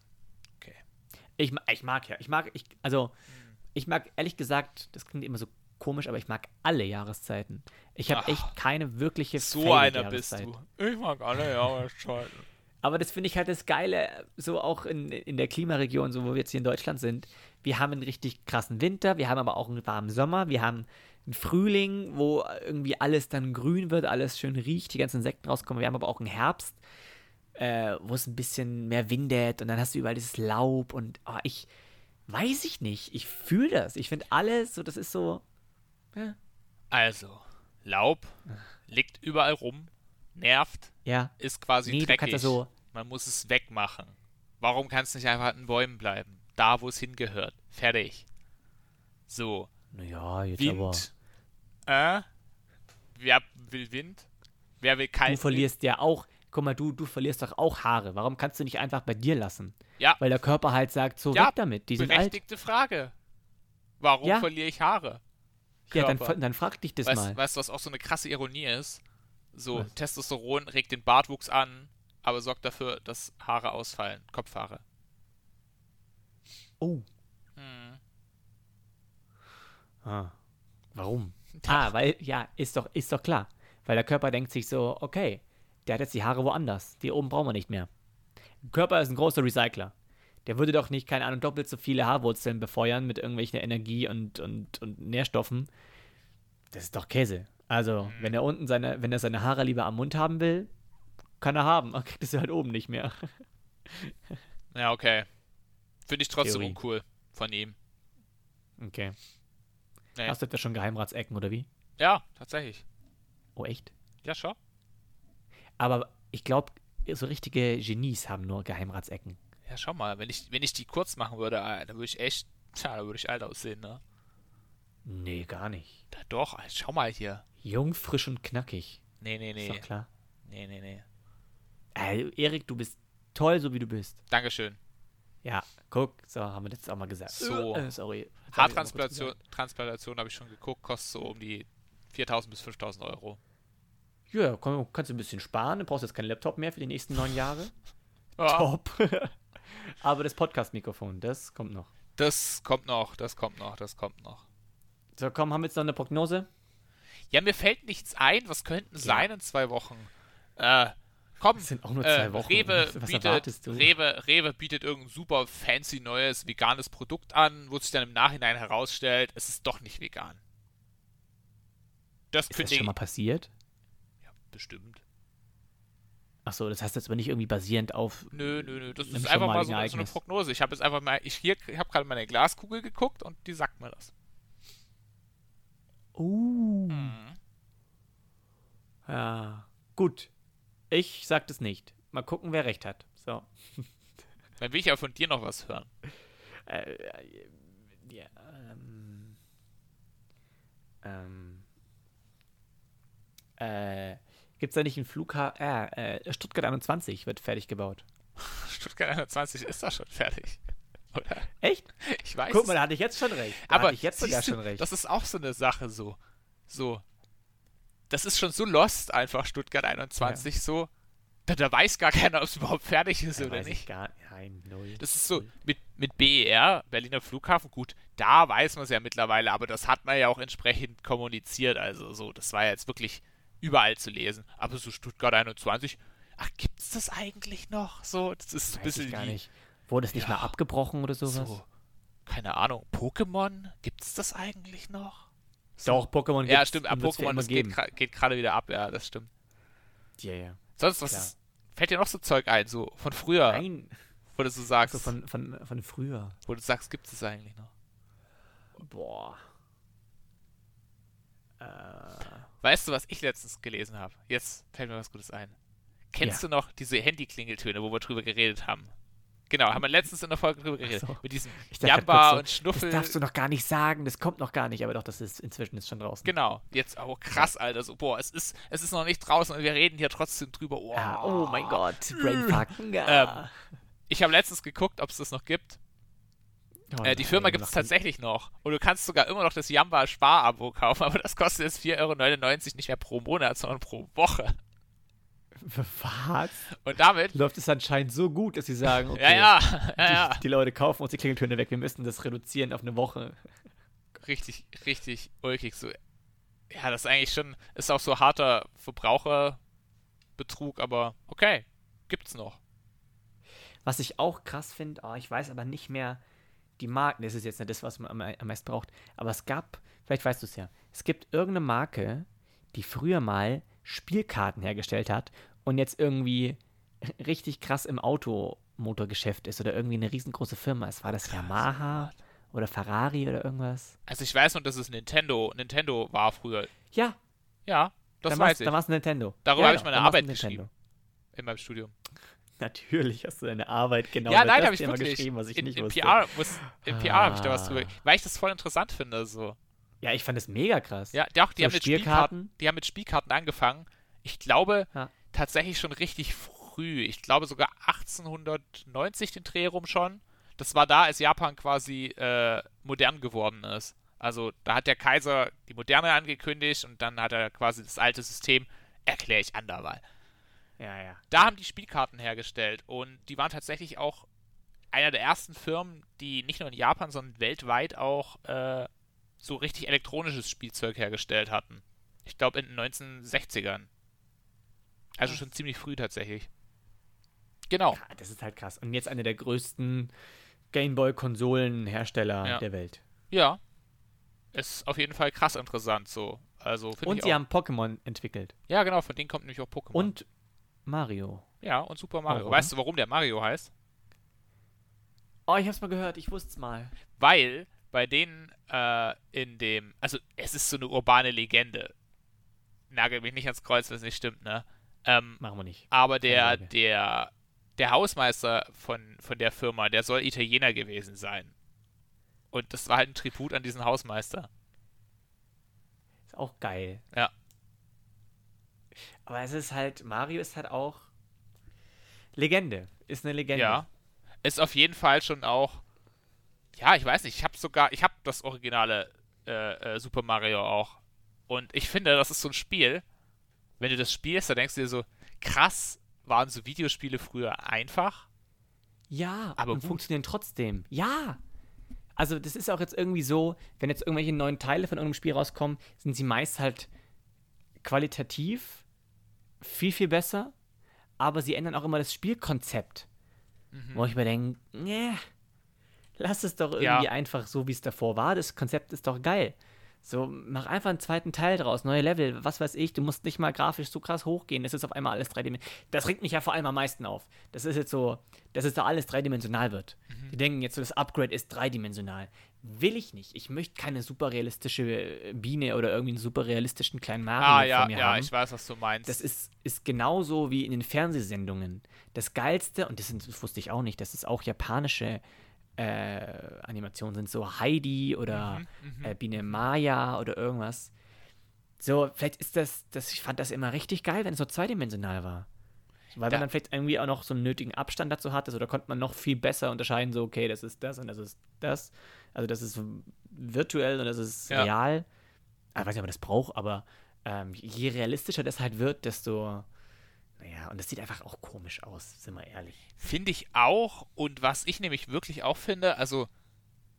Ich, ma- ich mag ja, ich mag, ich, also, Hm. ich mag ehrlich gesagt, das klingt immer so komisch, aber ich mag alle Jahreszeiten. Ich habe Ach, echt keine wirkliche so einer bist du. Ich mag alle Jahreszeiten. Aber das finde ich halt das Geile, so auch in, in der Klimaregion, so wo wir jetzt hier in Deutschland sind. Wir haben einen richtig krassen Winter, wir haben aber auch einen warmen Sommer, wir haben einen Frühling, wo irgendwie alles dann grün wird, alles schön riecht, die ganzen Insekten rauskommen. Wir haben aber auch einen Herbst, äh, wo es ein bisschen mehr windet und dann hast du überall dieses Laub und oh, ich weiß ich nicht, ich fühle das. Ich finde alles so, das ist so. Ja, Also, Laub liegt überall rum, nervt, ja. ist quasi Nee, du dreckig. kannst ja so. Man muss es wegmachen. Warum kann es nicht einfach an den Bäumen bleiben? Da, wo es hingehört. Fertig. So. Naja, jetzt Wind. aber. Äh? Wer will Wind? Wer will Du keinen verlierst ja auch. Guck mal, du, du verlierst doch auch Haare. Warum kannst du nicht einfach bei dir lassen? Ja. Weil der Körper halt sagt, so Ja, weg damit. Die sind alt. Berechtigte Frage. Warum Ja. verliere ich Haare? Ja, dann, dann frag dich das Weißt, mal. weißt du, was auch so eine krasse Ironie ist? So, Was? Testosteron regt den Bartwuchs an, aber sorgt dafür, dass Haare ausfallen. Kopfhaare. Oh. Hm. Ah. Warum? [LAUGHS] Ah, weil, ja, ist doch, ist doch klar. Weil der Körper denkt sich so, okay, der hat jetzt die Haare woanders. Die oben brauchen wir nicht mehr. Der Körper ist ein großer Recycler. Der würde doch nicht, keine Ahnung, doppelt so viele Haarwurzeln befeuern mit irgendwelchen Energie und, und, und Nährstoffen. Das ist doch Käse. Also, wenn er unten seine, wenn er seine Haare lieber am Mund haben will, kann er haben. [LAUGHS] Er kriegt es halt oben nicht mehr. [LAUGHS] Ja, okay. Finde ich trotzdem Theorie. uncool von ihm. Okay. Nee. Hast du etwa schon Geheimratsecken oder wie? Ja, tatsächlich. Oh, echt? Ja, schon. Aber ich glaube, so richtige Genies haben nur Geheimratsecken. Ja, schau mal, wenn ich, wenn ich die kurz machen würde, äh, dann würde ich echt, [LAUGHS] tja, da würde ich alt aussehen, ne? Nee, gar nicht. Da doch, schau mal hier. Jung, frisch und knackig. Nee, nee, Ist nee. doch klar. Nee, nee, nee. Äh, Erik, du bist toll, so wie du bist. Dankeschön. Ja, guck, so haben wir das auch mal gesagt. So. Äh, sorry. Haartransplantation habe ich schon geguckt, kostet so um die 4.000 bis 5.000 Euro. Ja, komm, kannst du ein bisschen sparen. Du brauchst jetzt keinen Laptop mehr für die nächsten neun Jahre. [LAUGHS] Ja, Top. [LAUGHS] Aber das Podcast-Mikrofon, das kommt noch. das kommt noch, das kommt noch, das kommt noch. So, komm, haben wir jetzt noch eine Prognose? Ja, mir fällt nichts ein. Was könnten sein in zwei Wochen? Äh, komm, Das sind auch nur äh, zwei Wochen. Rewe, Was bietet? Rewe, Rewe bietet irgendein super fancy neues veganes Produkt an, wo sich dann im Nachhinein herausstellt, es ist doch nicht vegan. Das Ist das schon mal passiert? ja, bestimmt. Achso, das heißt jetzt aber nicht irgendwie basierend auf. Nö, nö, nö. Das ist einfach mal so, so eine. Prognose. Ich habe jetzt einfach mal, ich hier, ich habe gerade meine Glaskugel geguckt und die sagt mir das. Uh. Mhm. Ja. Gut. Ich sag das nicht. Mal gucken, wer recht hat. So. [LAUGHS] Dann will ich ja von dir noch was hören. Äh, äh, ja, ähm. Ähm. Äh. Gibt's da nicht einen Flughafen? Äh, äh, Stuttgart 21 wird fertig gebaut. [LAUGHS] Stuttgart 21 ist doch schon fertig. [LAUGHS] Oder? Echt? Ich weiß. Guck mal, da hatte ich jetzt schon recht. Da aber hatte ich jetzt sogar schon recht. das ist auch so eine Sache so. So. Das ist schon so lost einfach, Stuttgart 21, so. Da, da weiß gar keiner, ob es überhaupt fertig ist Ja, oder weiß ich nicht. Gar, nein, null. Das ist so, mit, mit BER, Berliner Flughafen, gut, da weiß man es ja mittlerweile, aber das hat man ja auch entsprechend kommuniziert. Also so, das war ja jetzt wirklich überall zu lesen. Aber so Stuttgart 21, ach, gibt's das eigentlich noch? So, das ist so ein Weiß bisschen ich gar nicht. Wurde es nicht Ja. mal abgebrochen oder sowas? so, keine Ahnung, Pokémon, gibt's das eigentlich noch? Doch, Pokémon Ja, stimmt, ja Pokémon, das geht, geht gerade wieder ab, ja, das stimmt. Ja, ja. Sonst, was ist, fällt dir noch so Zeug ein, so von früher, Nein, wo du so sagst, so von, von, von früher. wo du sagst, gibt es eigentlich noch? Boah. Äh, Weißt du, was ich letztens gelesen habe? Jetzt fällt mir was Gutes ein. Kennst Ja. du noch diese Handy-Klingeltöne, wo wir drüber geredet haben? Genau, haben wir letztens in der Folge drüber geredet. so. Mit diesem Jamba kurz und so, Schnuffel. Das darfst du noch gar nicht sagen, das kommt noch gar nicht, aber doch, das ist inzwischen ist schon draußen. Genau, jetzt, oh krass, Alter, so, boah, es ist, es ist noch nicht draußen und wir reden hier trotzdem drüber. Oh, Ah, oh mein Gott, [LAUGHS] Brainfuck. Ja. Ich habe letztens geguckt, ob es das noch gibt. Oh Äh, die Firma gibt es tatsächlich noch. Und du kannst sogar immer noch das Jamba Spar-Abo kaufen, [LAUGHS] aber das kostet jetzt 4,99 Euro nicht mehr pro Monat, sondern pro Woche. Was? Und damit, Läuft es anscheinend so gut, dass sie sagen, okay, ja, [LAUGHS] ja, ja, ja, Die, die Leute kaufen uns die Klingeltöne weg, wir müssen das reduzieren auf eine Woche. richtig, richtig ulkig. So. Ja, das ist eigentlich schon, ist auch so harter Verbraucherbetrug, aber okay, gibt's noch. Was ich auch krass finde, oh, ich weiß aber nicht mehr die Marken, das ist jetzt nicht das, was man am, am meisten braucht, aber es gab, vielleicht weißt du es ja, es gibt irgendeine Marke, die früher mal Spielkarten hergestellt hat und jetzt irgendwie [LAUGHS] richtig krass im Automotorgeschäft ist oder irgendwie eine riesengroße Firma ist. War das Yamaha oder Ferrari oder irgendwas? Also ich weiß noch, dass es Nintendo, Nintendo war früher. Ja, Ja, das dann weiß ich. dann war es Nintendo. Darüber ja, hab ich ja, meine Arbeit geschrieben. In meinem Studium. [LAUGHS] Natürlich hast du deine Arbeit genau ja, nein, das habe ich Thema wirklich. geschrieben, was ich in, nicht in wusste. PR, muss, in PR habe ich da was Ah. drüber. Weil ich das voll interessant finde. So. Ja, ich fand es mega krass. Ja, die, auch, die, So haben mit Spielkarten? Die haben mit Spielkarten angefangen. Ich glaube Ja. tatsächlich schon richtig früh. Ich glaube sogar 1890 den Dreh rum schon. Das war da, als Japan quasi äh, modern geworden ist. Also da hat der Kaiser die Moderne angekündigt und dann hat er quasi das alte System, erkläre ich andermal. ja, ja. Da haben die Spielkarten hergestellt und die waren tatsächlich auch einer der ersten Firmen, die nicht nur in Japan, sondern weltweit auch äh, so richtig elektronisches Spielzeug hergestellt hatten. Ich glaube in den 1960ern. Also schon ziemlich früh tatsächlich. Genau. Das ist halt krass. Und jetzt eine der größten Gameboy-Konsolenhersteller Ja. der Welt. Ja. Ist auf jeden Fall krass interessant so. Also Und sie haben Pokémon entwickelt. Ja, genau, von denen kommt nämlich auch Pokémon. Und Mario. ja, und Super Mario. Auch, weißt du, warum der Mario heißt? Oh, ich hab's mal gehört, ich wusste's mal. Weil bei denen äh, in dem, also es ist so eine urbane Legende. Nagel mich nicht ans Kreuz, wenn es nicht stimmt, ne? Ähm, Machen wir nicht. aber der, der, der Hausmeister von, von der Firma, der soll Italiener gewesen sein. Und das war halt ein Tribut an diesen Hausmeister. Ist auch geil. Ja. Aber es ist halt, Mario ist halt auch Legende. Ist eine Legende. Ja. Ist auf jeden Fall schon auch. Ja, ich weiß nicht, ich habe sogar, ich habe das originale äh, äh, Super Mario auch. Und ich finde, das ist so ein Spiel, wenn du das spielst, dann denkst du dir so, krass, waren so Videospiele früher einfach? Ja, Aber und funktionieren trotzdem. Ja. Also das ist auch jetzt irgendwie so, wenn jetzt irgendwelche neuen Teile von irgendeinem Spiel rauskommen, sind sie meist halt qualitativ viel, viel besser. aber sie ändern auch immer das Spielkonzept. Wo ich mir denke, nee, lass es doch irgendwie Ja. einfach so, wie es davor war. Das Konzept ist doch geil. So, mach einfach einen zweiten Teil draus, neue Level, was weiß ich, du musst nicht mal grafisch so krass hochgehen, das ist auf einmal alles dreidimensional. Das regt mich ja vor allem am meisten auf. Das ist jetzt so, dass es da alles dreidimensional wird. Die denken jetzt so, das Upgrade ist dreidimensional. Will ich nicht. Ich möchte keine super realistische äh, Biene oder irgendwie einen super realistischen kleinen Mario Ah, ja, mir ja, haben. ich weiß, was du meinst. Das ist, ist genauso wie in den Fernsehsendungen. Das Geilste, und das, sind, das wusste ich auch nicht, dass es auch japanische äh, Animationen sind, so Heidi oder Mhm, äh, Biene Maya oder irgendwas. So, vielleicht ist das, das, ich fand das immer richtig geil, wenn es so zweidimensional war. Weil Ja. man dann vielleicht irgendwie auch noch so einen nötigen Abstand dazu hatte, so, da konnte man noch viel besser unterscheiden, so, okay, das ist das und das ist das. Also, das ist virtuell und das ist Ja. real. Ah, Ich weiß nicht, ob man das braucht, aber ähm, je realistischer das halt wird, desto. Naja, und das sieht einfach auch komisch aus, sind wir ehrlich. Finde ich auch. Und was ich nämlich wirklich auch finde, also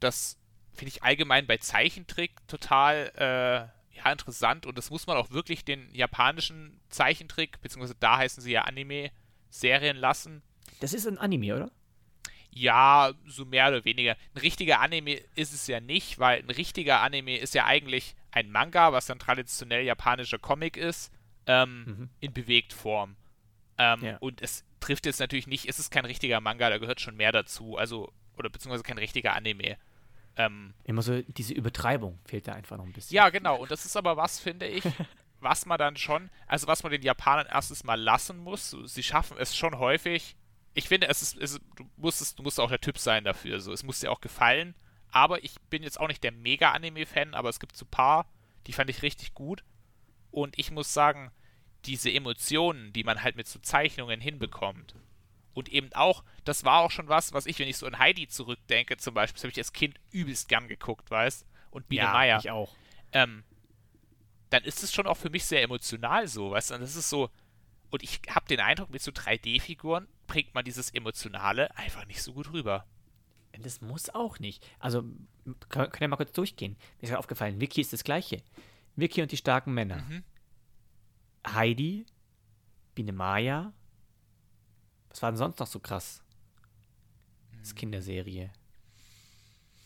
das finde ich allgemein bei Zeichentrick total äh, ja, interessant. Und das muss man auch wirklich den japanischen Zeichentrick, beziehungsweise da heißen sie ja Anime-Serien lassen. Das ist ein Anime, oder? Ja, so mehr oder weniger. Ein richtiger Anime ist es ja nicht, weil ein richtiger Anime ist ja eigentlich ein Manga, was dann traditionell japanischer Comic ist, ähm, Mhm. in Bewegtform. Ähm, Ja. Und es trifft jetzt natürlich nicht, es ist kein richtiger Manga, da gehört schon mehr dazu, also, oder beziehungsweise kein richtiger Anime. Ähm, Immer so, diese Übertreibung fehlt da einfach noch ein bisschen. ja, genau, und das ist aber was, finde ich, [LAUGHS] was man dann schon, also was man den Japanern erstes mal lassen muss. Sie schaffen es schon häufig. Ich finde, es ist, es, du, musst es, du musst auch der Typ sein dafür. So. Es muss dir auch gefallen. Aber ich bin jetzt auch nicht der Mega-Anime-Fan, aber es gibt so ein paar, die fand ich richtig gut. Und ich muss sagen, diese Emotionen, die man halt mit so Zeichnungen hinbekommt. Und eben auch, das war auch schon was, was ich, wenn ich so an Heidi zurückdenke, zum Beispiel, das habe ich als Kind übelst gern geguckt, weißt Und Biene Meier ich auch. ähm, dann ist es schon auch für mich sehr emotional so, weißt du? Und das ist so, und ich habe den Eindruck, mit so 3D-Figuren bringt man dieses Emotionale einfach nicht so gut rüber. Das muss auch nicht. Also, können wir mal kurz durchgehen. Mir ist gerade aufgefallen, Vicky ist das gleiche. Vicky und die starken Männer. Mhm. Heidi, Biene Maya. Was war denn sonst noch so krass? Hm. Das ist Kinderserie.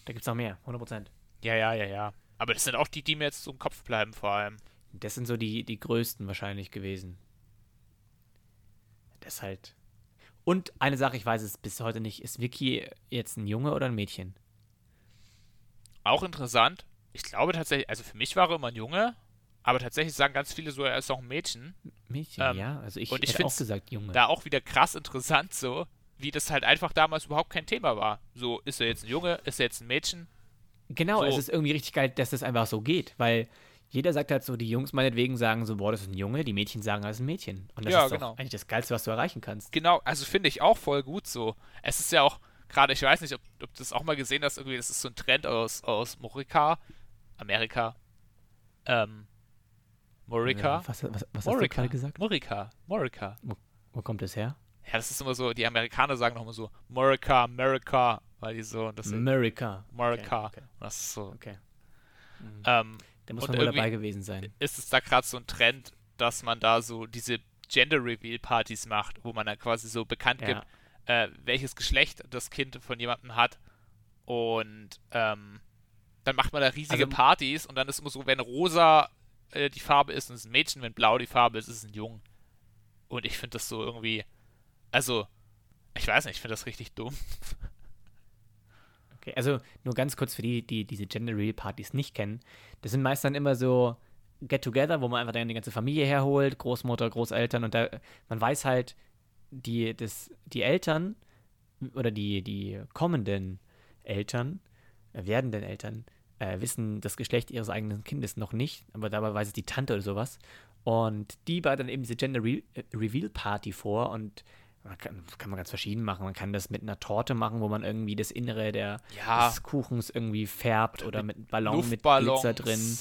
Da gibt's noch mehr, 100%. Ja, ja, ja, ja. Aber das sind auch die, die mir jetzt im Kopf bleiben, vor allem. Das sind so die, die größten wahrscheinlich gewesen. Das halt. Und eine Sache, ich weiß es bis heute nicht, ist Vicky jetzt ein Junge oder ein Mädchen? Auch interessant. Ich glaube tatsächlich, also für mich war er immer ein Junge, aber tatsächlich sagen ganz viele so, er ist auch ein Mädchen. Mädchen, Ähm, ja. Also ich, und ich find's gesagt Junge. Da auch wieder krass interessant so, wie das halt einfach damals überhaupt kein Thema war. So, ist er jetzt ein Junge, ist er jetzt ein Mädchen? Genau, So. es ist irgendwie richtig geil, dass das einfach so geht, weil jeder sagt halt so, die Jungs meinetwegen sagen so, boah, das ist ein Junge, die Mädchen sagen, das ist ein Mädchen. Und das Ja, ist genau. eigentlich das Geilste, was du erreichen kannst. Genau, also finde ich auch voll gut so. Es ist ja auch, gerade, ich weiß nicht, ob, ob du das auch mal gesehen hast, irgendwie, das ist so ein Trend aus, aus Morika, Amerika. Ähm, Morika. Was, was, was hast du Morika. gerade gesagt? Morika. Morika. Wo kommt das her? Ja, das ist immer so, die Amerikaner sagen noch immer so, Morika, America, weil die so, das ist America. Morika. Okay, okay. Das ist so. okay. Ähm, Da muss man wohl dabei gewesen sein. ist es da gerade so ein Trend, dass man da so diese Gender Reveal Partys macht, wo man dann quasi so bekannt Ja. gibt, äh, welches Geschlecht das Kind von jemandem hat. Und ähm, dann macht man da riesige Also- Partys und dann ist immer so, wenn rosa äh, die Farbe ist, ist es ein Mädchen, wenn blau die Farbe ist, ist es ein Jung. Und ich finde das so irgendwie, also, ich weiß nicht, ich finde das richtig dumm. Okay, also nur ganz kurz für die, die diese Gender Reveal Partys nicht kennen. Das sind meist dann immer so Get-Together, wo man einfach dann die ganze Familie herholt, Großmutter, Großeltern und da, man weiß halt, die, das, die Eltern oder die, die kommenden Eltern, äh, werdenden Eltern, äh, wissen das Geschlecht ihres eigenen Kindes noch nicht, aber dabei weiß es die Tante oder sowas. Und die bereitet dann eben diese Gender Re äh, Reveal Party vor und man kann, kann man ganz verschieden machen. Man kann das mit einer Torte machen, wo man irgendwie das Innere der, Ja. des Kuchens irgendwie färbt oder mit einem Ballon mit. Glitzer drin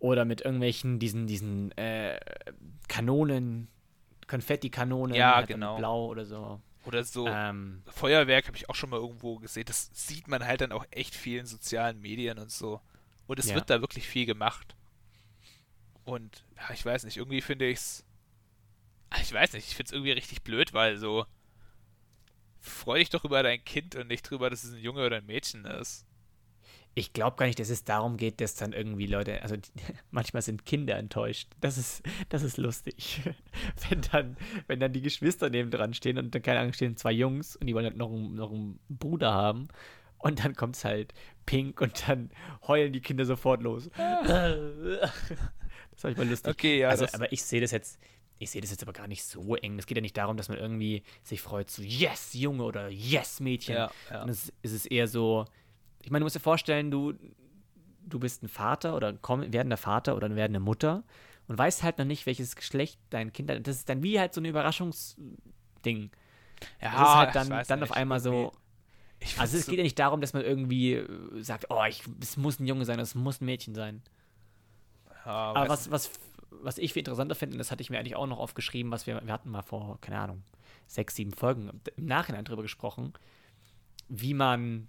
oder mit irgendwelchen diesen, diesen äh, Kanonen, Konfettikanonen, Ja, mit genau. blau oder so. Oder so. Ähm, Feuerwerk habe ich auch schon mal irgendwo gesehen. Das sieht man halt dann auch echt viel in sozialen Medien und so. Und es Ja. wird da wirklich viel gemacht. Und ja, ich weiß nicht, irgendwie finde ich's. Ich ich weiß nicht, ich find's irgendwie richtig blöd, weil so. Freu dich doch über dein Kind und nicht drüber, dass es ein Junge oder ein Mädchen ist. Ich glaube gar nicht, dass es darum geht, dass dann irgendwie Leute, also die, [LAUGHS] manchmal sind Kinder enttäuscht. Das ist, das ist lustig. [LAUGHS] Wenn dann, wenn dann die Geschwister neben dran stehen und dann, keine Ahnung, stehen zwei Jungs und die wollen halt noch, einen- noch einen Bruder haben. Und dann kommt's halt pink und dann heulen die Kinder sofort los. [LAUGHS] Das war ich mal lustig. Okay, ja, also, aber ich sehe das jetzt, ich sehe das jetzt aber gar nicht so eng. Es geht ja nicht darum, dass man irgendwie sich freut, so yes, Junge oder yes, Mädchen. Ja, ja. Und es, es ist eher so, ich meine, du musst dir vorstellen, du, du bist ein Vater oder ein werdender Vater oder eine werdende Mutter und weißt halt noch nicht, welches Geschlecht dein Kind hat. Das ist dann wie halt so ein Überraschungsding. Ja, das ist halt ich dann, weiß dann nicht, auf einmal so. Also es find's geht ja nicht darum, dass man irgendwie äh, sagt, oh, ich, es muss ein Junge sein, es muss ein Mädchen sein. so, ja, Aber was, was, was ich viel interessanter finde, und das hatte ich mir eigentlich auch noch aufgeschrieben, was wir, wir hatten mal vor, keine Ahnung, sechs, sieben Folgen im Nachhinein drüber gesprochen, wie man,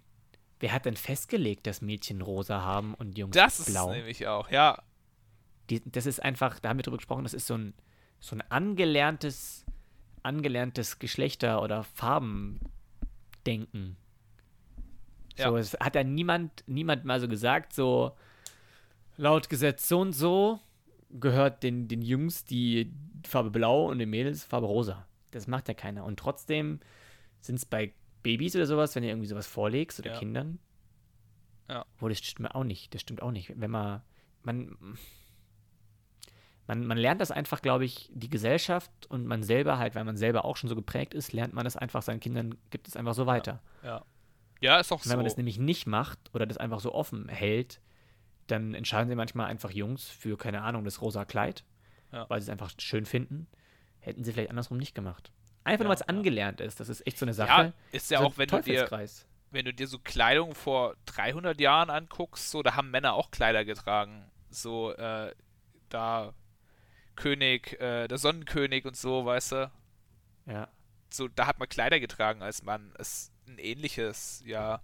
wer hat denn festgelegt, dass Mädchen rosa haben und Jungs Das ist blau? nämlich auch, ja. Die, das ist einfach, da haben wir drüber gesprochen, das ist so ein, so ein angelerntes, angelerntes Geschlechter- oder Farbendenken. Ja. So, es hat ja niemand, niemand mal so gesagt, so laut Gesetz so und so gehört den, den Jungs die Farbe blau und den Mädels Farbe rosa. Das macht ja keiner. Und trotzdem sind es bei Babys oder sowas, wenn ihr irgendwie sowas vorlegst oder Ja. Kindern. Ja. Wo das stimmt auch nicht. Das stimmt auch nicht. Wenn man, man, man, man lernt das einfach, glaube ich, die Gesellschaft und man selber halt, weil man selber auch schon so geprägt ist, lernt man das einfach seinen Kindern, gibt es einfach so weiter. Ja, ja ist auch Und so. wenn man das nämlich nicht macht oder das einfach so offen hält, dann entscheiden sie manchmal einfach Jungs für, keine Ahnung, das rosa Kleid, Ja. weil sie es einfach schön finden. Hätten sie vielleicht andersrum nicht gemacht. Einfach Ja, nur, weil es ja. angelernt ist. Das ist echt so eine Sache. ja, ist ja So auch, wenn du dir wenn du dir so Kleidung vor 300 Jahren anguckst, so, da haben Männer auch Kleider getragen. So, äh, da König, äh, der Sonnenkönig und so, weißt du? Ja. So, da hat man Kleider getragen als Mann. Ist ein ähnliches, ja,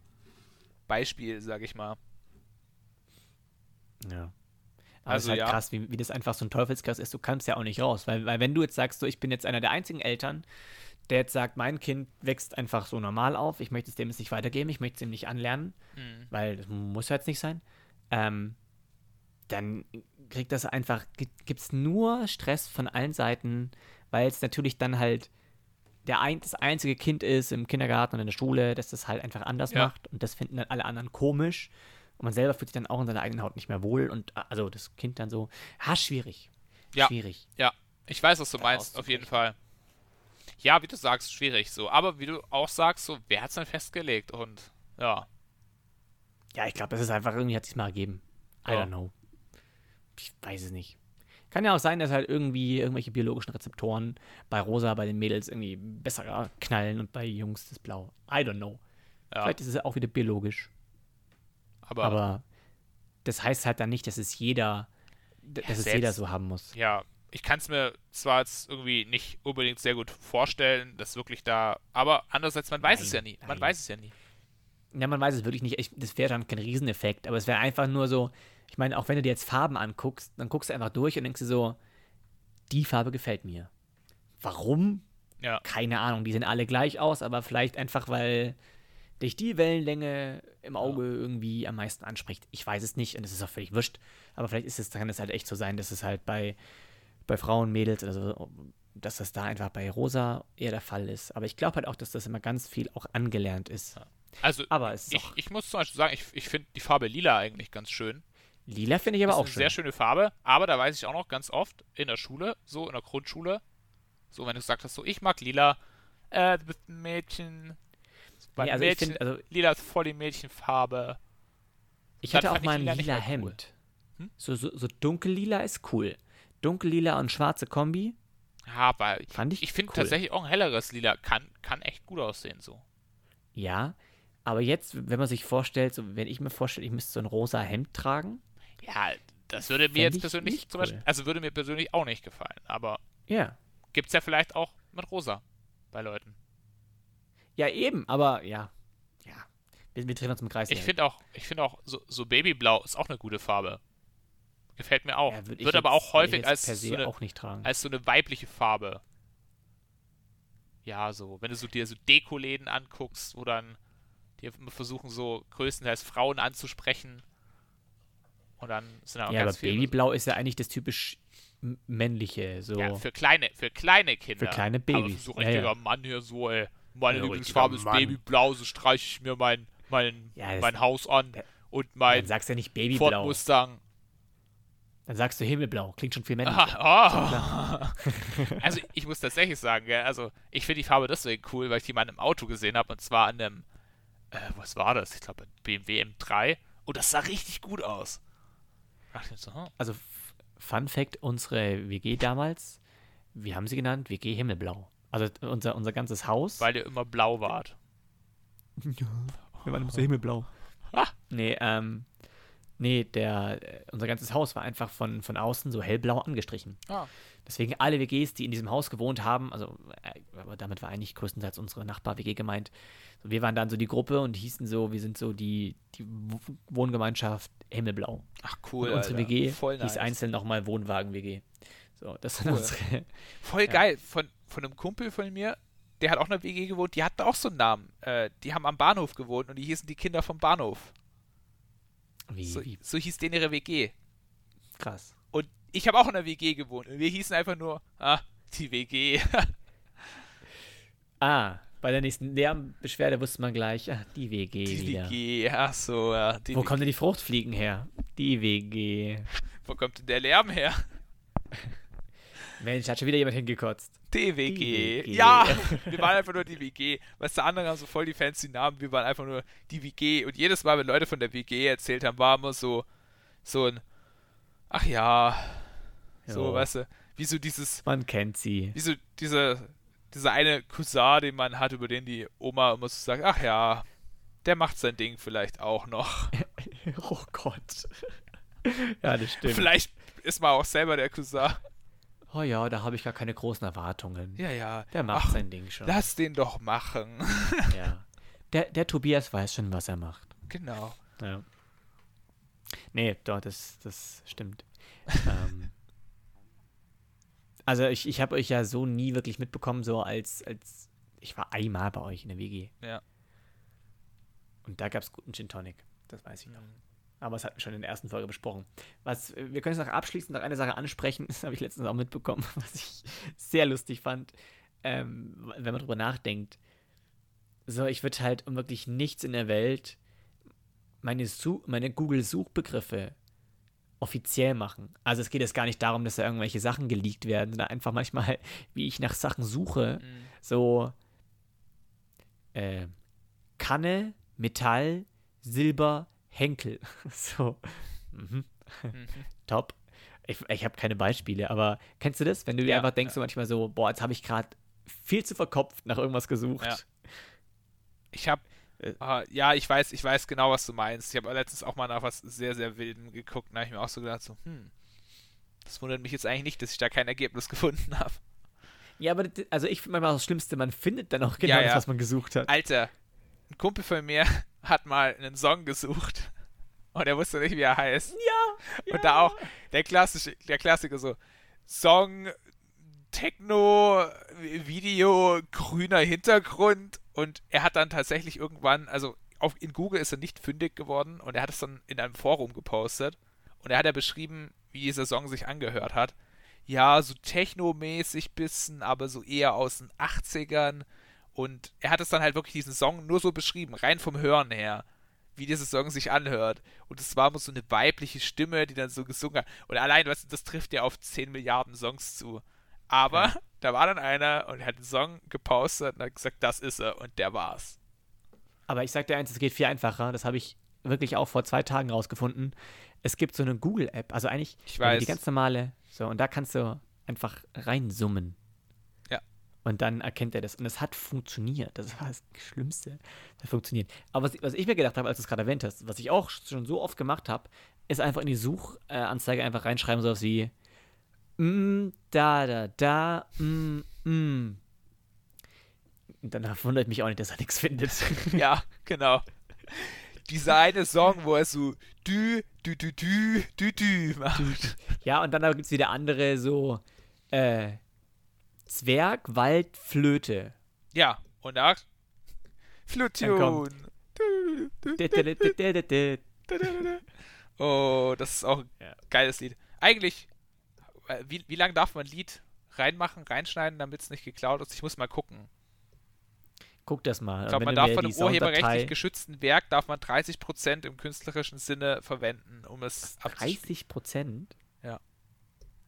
Beispiel, sag ich mal. Ja. Aber Also es ist halt ja. krass, wie, wie das einfach so ein Teufelskreis ist. Du kannst ja auch nicht raus. Weil, weil wenn du jetzt sagst, so, ich bin jetzt einer der einzigen Eltern, der jetzt sagt, mein Kind wächst einfach so normal auf, ich möchte es dem jetzt nicht weitergeben, ich möchte es ihm nicht anlernen, Mhm. weil das muss ja jetzt nicht sein, ähm, dann kriegt das einfach, gibt es nur Stress von allen Seiten, weil es natürlich dann halt der ein, das einzige Kind ist im Kindergarten und in der Schule, das das halt einfach anders Ja. macht und das finden dann alle anderen komisch und man selber fühlt sich dann auch in seiner eigenen Haut nicht mehr wohl und äh, also das Kind dann so, ha, schwierig. Ja. Schwierig. Ja, ich weiß, was du meinst, auf jeden. Fall. Ja, wie du sagst, schwierig so. Aber wie du auch sagst, so, wer hat's denn festgelegt? Und ja, Ja, ich glaube, das ist einfach irgendwie hat sich mal ergeben. I Ja. don't know. Ich weiß es nicht. Kann ja auch sein, dass halt irgendwie irgendwelche biologischen Rezeptoren bei Rosa, bei den Mädels irgendwie besser knallen und bei Jungs das Blau. I don't know. ja. Vielleicht ist es auch wieder biologisch. Aber, Aber das heißt halt dann nicht, dass es jeder, dass es selbst- jeder so haben muss. ja, ich kann es mir zwar jetzt irgendwie nicht unbedingt sehr gut vorstellen, dass wirklich da, aber andererseits, man weiß es ja Nein, nie. Man nein. weiß es ja nie. Ja, man weiß es wirklich nicht. Ich, das wäre dann kein Rieseneffekt, aber es wäre einfach nur so, ich meine, auch wenn du dir jetzt Farben anguckst, dann guckst du einfach durch und denkst dir so, die Farbe gefällt mir. Warum? Ja, Keine Ahnung, die sehen alle gleich aus, aber vielleicht einfach, weil dich die Wellenlänge im Auge irgendwie am meisten anspricht. Ich weiß es nicht und es ist auch völlig wurscht, aber vielleicht ist es, kann es halt echt so sein, dass es halt bei, bei Frauen, Mädels oder so, dass das da einfach bei Rosa eher der Fall ist. Aber ich glaube halt auch, dass das immer ganz viel auch angelernt ist. also Aber es ich, ich muss zum Beispiel sagen, ich, ich finde die Farbe lila eigentlich ganz schön. lila, finde ich aber ist auch eine schön. sehr schöne Farbe, aber da weiß ich auch noch ganz oft in der Schule, so in der Grundschule, so wenn du gesagt hast, so ich mag lila, äh, du bist ein Mädchen. Bei Nee, also ich Mädchen, find, also lila ist voll die Mädchenfarbe. Ich hatte auch mal ein lila lila, mehr cool. Hemd. Hm? So, so, so dunkellila ist cool. Dunkellila und schwarze Kombi Ja, aber fand ich, ich finde cool. tatsächlich auch ein helleres Lila kann, kann echt gut aussehen, so. Ja, aber jetzt, wenn man sich vorstellt, so, wenn ich mir vorstelle, ich müsste so ein rosa Hemd tragen. Ja, das würde mir jetzt ich persönlich zum cool. Beispiel, also würde mir persönlich auch nicht gefallen, aber Ja. gibt's ja vielleicht auch mit rosa bei Leuten. Ja, eben, aber ja. Ja. Wir, wir drehen uns im Kreis. Ich finde auch, ich finde auch, so, so Babyblau ist auch eine gute Farbe. Gefällt mir auch. Ja, würd Wird aber jetzt- auch würd ich häufig als so, eine, auch als so eine weibliche Farbe ja, so, wenn du so dir so Dekoläden anguckst, wo dann die versuchen so größtenteils Frauen anzusprechen. Und dann sind da auch Ja, aber ganz viele. Babyblau ist ja eigentlich das typisch männliche, so. Ja, für kleine, für kleine Kinder. Für kleine Aber Babys. so Ja, richtiger ja. Mann hier so, ey. Meine Ja, Lieblingsfarbe ist. Babyblau, so streiche ich mir mein, mein, Ja, das- mein Haus an Ja. und Dann mein sagst du ja nicht Ford Babyblau. Mustang. Dann sagst du Himmelblau. Klingt schon viel männlicher. [LAUGHS] Ah, ah. [LAUGHS] also ich muss tatsächlich sagen, gell, also ich finde die Farbe deswegen cool, weil ich die mal in einem Auto gesehen habe und zwar an einem, äh, was war das? Ich glaube ein BMW M3 und das sah richtig gut aus. So, Also, Fun Fact: unsere WG damals, wie haben sie genannt? WG Himmelblau. Also, unser, unser ganzes Haus. weil ihr immer blau wart. Wir waren immer so himmelblau. Ah. Nee, ähm. Nee, der, äh, unser ganzes Haus war einfach von, von außen so hellblau angestrichen. Ah. Deswegen alle WGs, die in diesem Haus gewohnt haben, also, äh, aber damit war eigentlich größtenteils unsere Nachbar-WG gemeint. Wir waren dann so die Gruppe und hießen so, wir sind so die, die Wohngemeinschaft Himmelblau. Ach cool, und unsere Alter. WG Voll hieß nice. einzeln nochmal Wohnwagen-WG. So, das sind Cool. unsere. Voll [LAUGHS] Ja. geil. Von, von einem Kumpel von mir, der hat auch in einer WG gewohnt, die hatten auch so einen Namen. Äh, die haben am Bahnhof gewohnt und die hießen die Kinder vom Bahnhof. Wie, So, so hieß denen ihre WG. krass. Und ich habe auch in der WG gewohnt und wir hießen einfach nur, ah, die WG. [LAUGHS] Ah, bei der nächsten Lärmbeschwerde wusste man gleich, ah, die WG die wieder. WG, ach so, ja. Wo WG. kommen denn die Fruchtfliegen her? Die WG. Wo kommt denn der Lärm her? Mensch, hat schon wieder jemand hingekotzt. Die WG. Die WG. Ja, [LAUGHS] wir waren einfach nur die WG. Weißt du, andere haben so voll die fancy Namen, wir waren einfach nur die WG. Und jedes Mal, wenn Leute von der WG erzählt haben, war immer so, so ein, ach ja, so, Jo. weißt du, wie so dieses, Man kennt sie. wie so diese, dieser eine Cousin, den man hat, über den die Oma immer so sagt, ach ja, der macht sein Ding vielleicht auch noch. [LAUGHS] Oh Gott. [LAUGHS] ja, das stimmt. Vielleicht ist man auch selber der Cousin. Oh ja, da habe ich gar keine großen Erwartungen. Ja, ja. Der macht ach, sein Ding schon. Lass den doch machen. [LAUGHS] Ja. Der, der Tobias weiß schon, was er macht. genau. Ja. Nee, doch, das, das stimmt. ähm, [LAUGHS] also ich, ich habe euch ja so nie wirklich mitbekommen, so als, als ich war einmal bei euch in der WG. Ja. Und da gab es guten Gin Tonic. Das weiß ich noch. Aber das hatten wir schon in der ersten Folge besprochen. Was, wir können jetzt noch abschließend noch eine Sache ansprechen, [LAUGHS] das habe ich letztens auch mitbekommen, [LAUGHS] was ich sehr lustig fand, ähm, wenn man drüber nachdenkt. So, ich würde halt um wirklich nichts in der Welt meine, Su meine Google-Suchbegriffe offiziell machen. Also es geht jetzt gar nicht darum, dass da irgendwelche Sachen geleakt werden, sondern einfach manchmal, [LAUGHS] wie ich nach Sachen suche, Mhm. so äh, Kanne, Metall, Silber, Henkel. [LAUGHS] so. Mhm. Mhm. Top. Ich, ich habe keine Beispiele, aber kennst du das? Wenn du dir Ja, einfach denkst, so manchmal so, boah, jetzt habe ich gerade viel zu verkopft nach irgendwas gesucht. Ja. Ich habe, Äh. ja, ich weiß, ich weiß genau, was du meinst. Ich habe letztens auch mal nach was sehr, sehr Wildem geguckt da habe ich mir auch so gedacht, so, hm, das wundert mich jetzt eigentlich nicht, dass ich da kein Ergebnis [LAUGHS] gefunden habe. Ja, aber das, also ich finde manchmal das Schlimmste, man findet dann auch genau Ja, das, ja. was man gesucht hat. Alter, ein Kumpel von mir hat mal einen Song gesucht [LAUGHS] und er wusste nicht, wie er heißt. Ja. Und da auch der klassische, der Klassiker so, Song, Techno, Video, grüner Hintergrund und er hat dann tatsächlich irgendwann, also auf, in Google ist er nicht fündig geworden und er hat es dann in einem Forum gepostet und er hat ja beschrieben, wie dieser Song sich angehört hat. Ja, so technomäßig bisschen, aber so eher aus den 80ern und er hat es dann halt wirklich diesen Song nur so beschrieben, rein vom Hören her wie dieser Song sich anhört. Und es war immer so eine weibliche Stimme, die dann so gesungen hat. Und allein, weißt du, das trifft ja auf 10 Milliarden Songs zu. Aber Ja. [LAUGHS] da war dann einer und hat einen Song gepostet und hat gesagt, das ist er. Und der war's. Aber ich sag dir eins, es geht viel einfacher. Das habe ich wirklich auch vor zwei Tagen rausgefunden. Es gibt so eine Google-App, also eigentlich die ganz normale, so, und da kannst du einfach reinsummen. Und dann erkennt er das. Und es hat funktioniert. Das war das Schlimmste. Das hat funktioniert. Aber was, was ich mir gedacht habe, als du es gerade erwähnt hast, was ich auch schon so oft gemacht habe, ist einfach in die Suchanzeige einfach reinschreiben, sowas wie mm, da, da, da, mm, mm. Und danach wundert mich auch nicht, dass er nichts findet. [LAUGHS] ja, genau. Dieser eine Song, wo er so dü, dü, dü, dü, dü, dü macht. Ja, und dann gibt es wieder andere so äh, Zwerg, Wald, Flöte. Ja, und da. Kommt- Oh, das ist auch ein Ja. geiles Lied. Eigentlich, äh, wie, wie lange darf man ein Lied reinmachen, reinschneiden, damit es nicht geklaut ist? Ich muss mal gucken. Guck das mal. Ich glaube, Wenn man darf von einem urheberrechtlich geschützten Werk darf man 30% im künstlerischen Sinne verwenden, um es abzuspielen. 30 Prozent? Ja.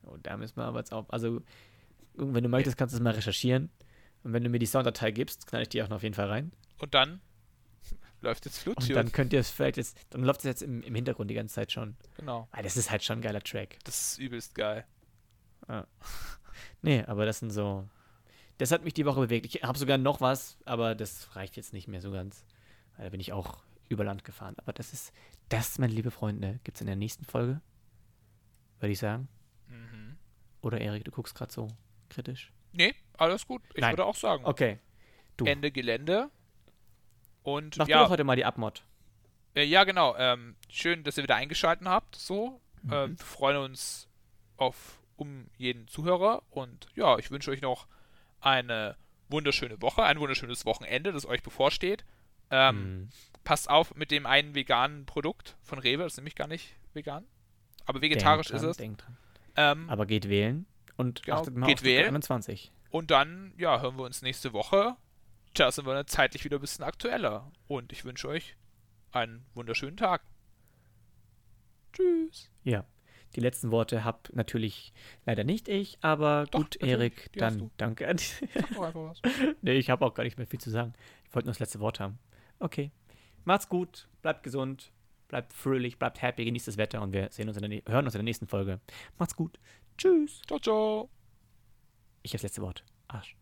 Oh, da müssen wir aber jetzt auch. Also, wenn du möchtest, kannst du es mal recherchieren. Und wenn du mir die Sounddatei gibst, knall ich die auch noch auf jeden Fall rein. Und dann [LAUGHS] läuft jetzt Und Flutune. dann könnt ihr es vielleicht jetzt. Dann läuft es jetzt im, im Hintergrund die ganze Zeit schon. Genau. Weil das ist halt schon ein geiler Track. Das ist übelst geil. Nee, aber das sind so. Das hat mich die Woche bewegt. Ich habe sogar noch was, aber das reicht jetzt nicht mehr so ganz. Weil Da bin ich auch über Land gefahren. Aber das ist, das, meine liebe Freunde, gibt es in der nächsten Folge. Würde ich sagen. Mhm. Oder Erik, du guckst gerade so kritisch. Nee, alles gut. Ich Nein. würde auch sagen. Okay. Du. Ende Gelände. Und Mach du ja, doch heute mal die Abmod. Äh, ja, genau. Ähm, schön, dass ihr wieder eingeschaltet habt. So. Mhm. Ähm, wir freuen uns auf um jeden Zuhörer. Und ja, ich wünsche euch noch eine wunderschöne Woche, ein wunderschönes Wochenende, das euch bevorsteht. Ähm, Mhm. Passt auf mit dem einen veganen Produkt von Rewe, das ist nämlich gar nicht vegan. Aber vegetarisch Denkt ist dran, es. Dran. Ähm, Aber geht wählen und Genau, achtet mal geht auf wählen. 21. und dann, ja, hören wir uns nächste Woche. Da sind wir dann zeitlich wieder ein bisschen aktueller. Und ich wünsche euch einen wunderschönen Tag. Tschüss. Ja. Die letzten Worte hab natürlich leider nicht ich, aber Doch, gut, Erik, dann danke. Sag doch einfach was. [LAUGHS] nee, ich habe auch gar nicht mehr viel zu sagen. Ich wollte nur das letzte Wort haben. Okay. Macht's gut, bleibt gesund, bleibt fröhlich, bleibt happy, genießt das Wetter und wir sehen uns in der, hören uns in der nächsten Folge. Macht's gut. Tschüss. Ciao, ciao. Ich habe das letzte Wort. Arsch.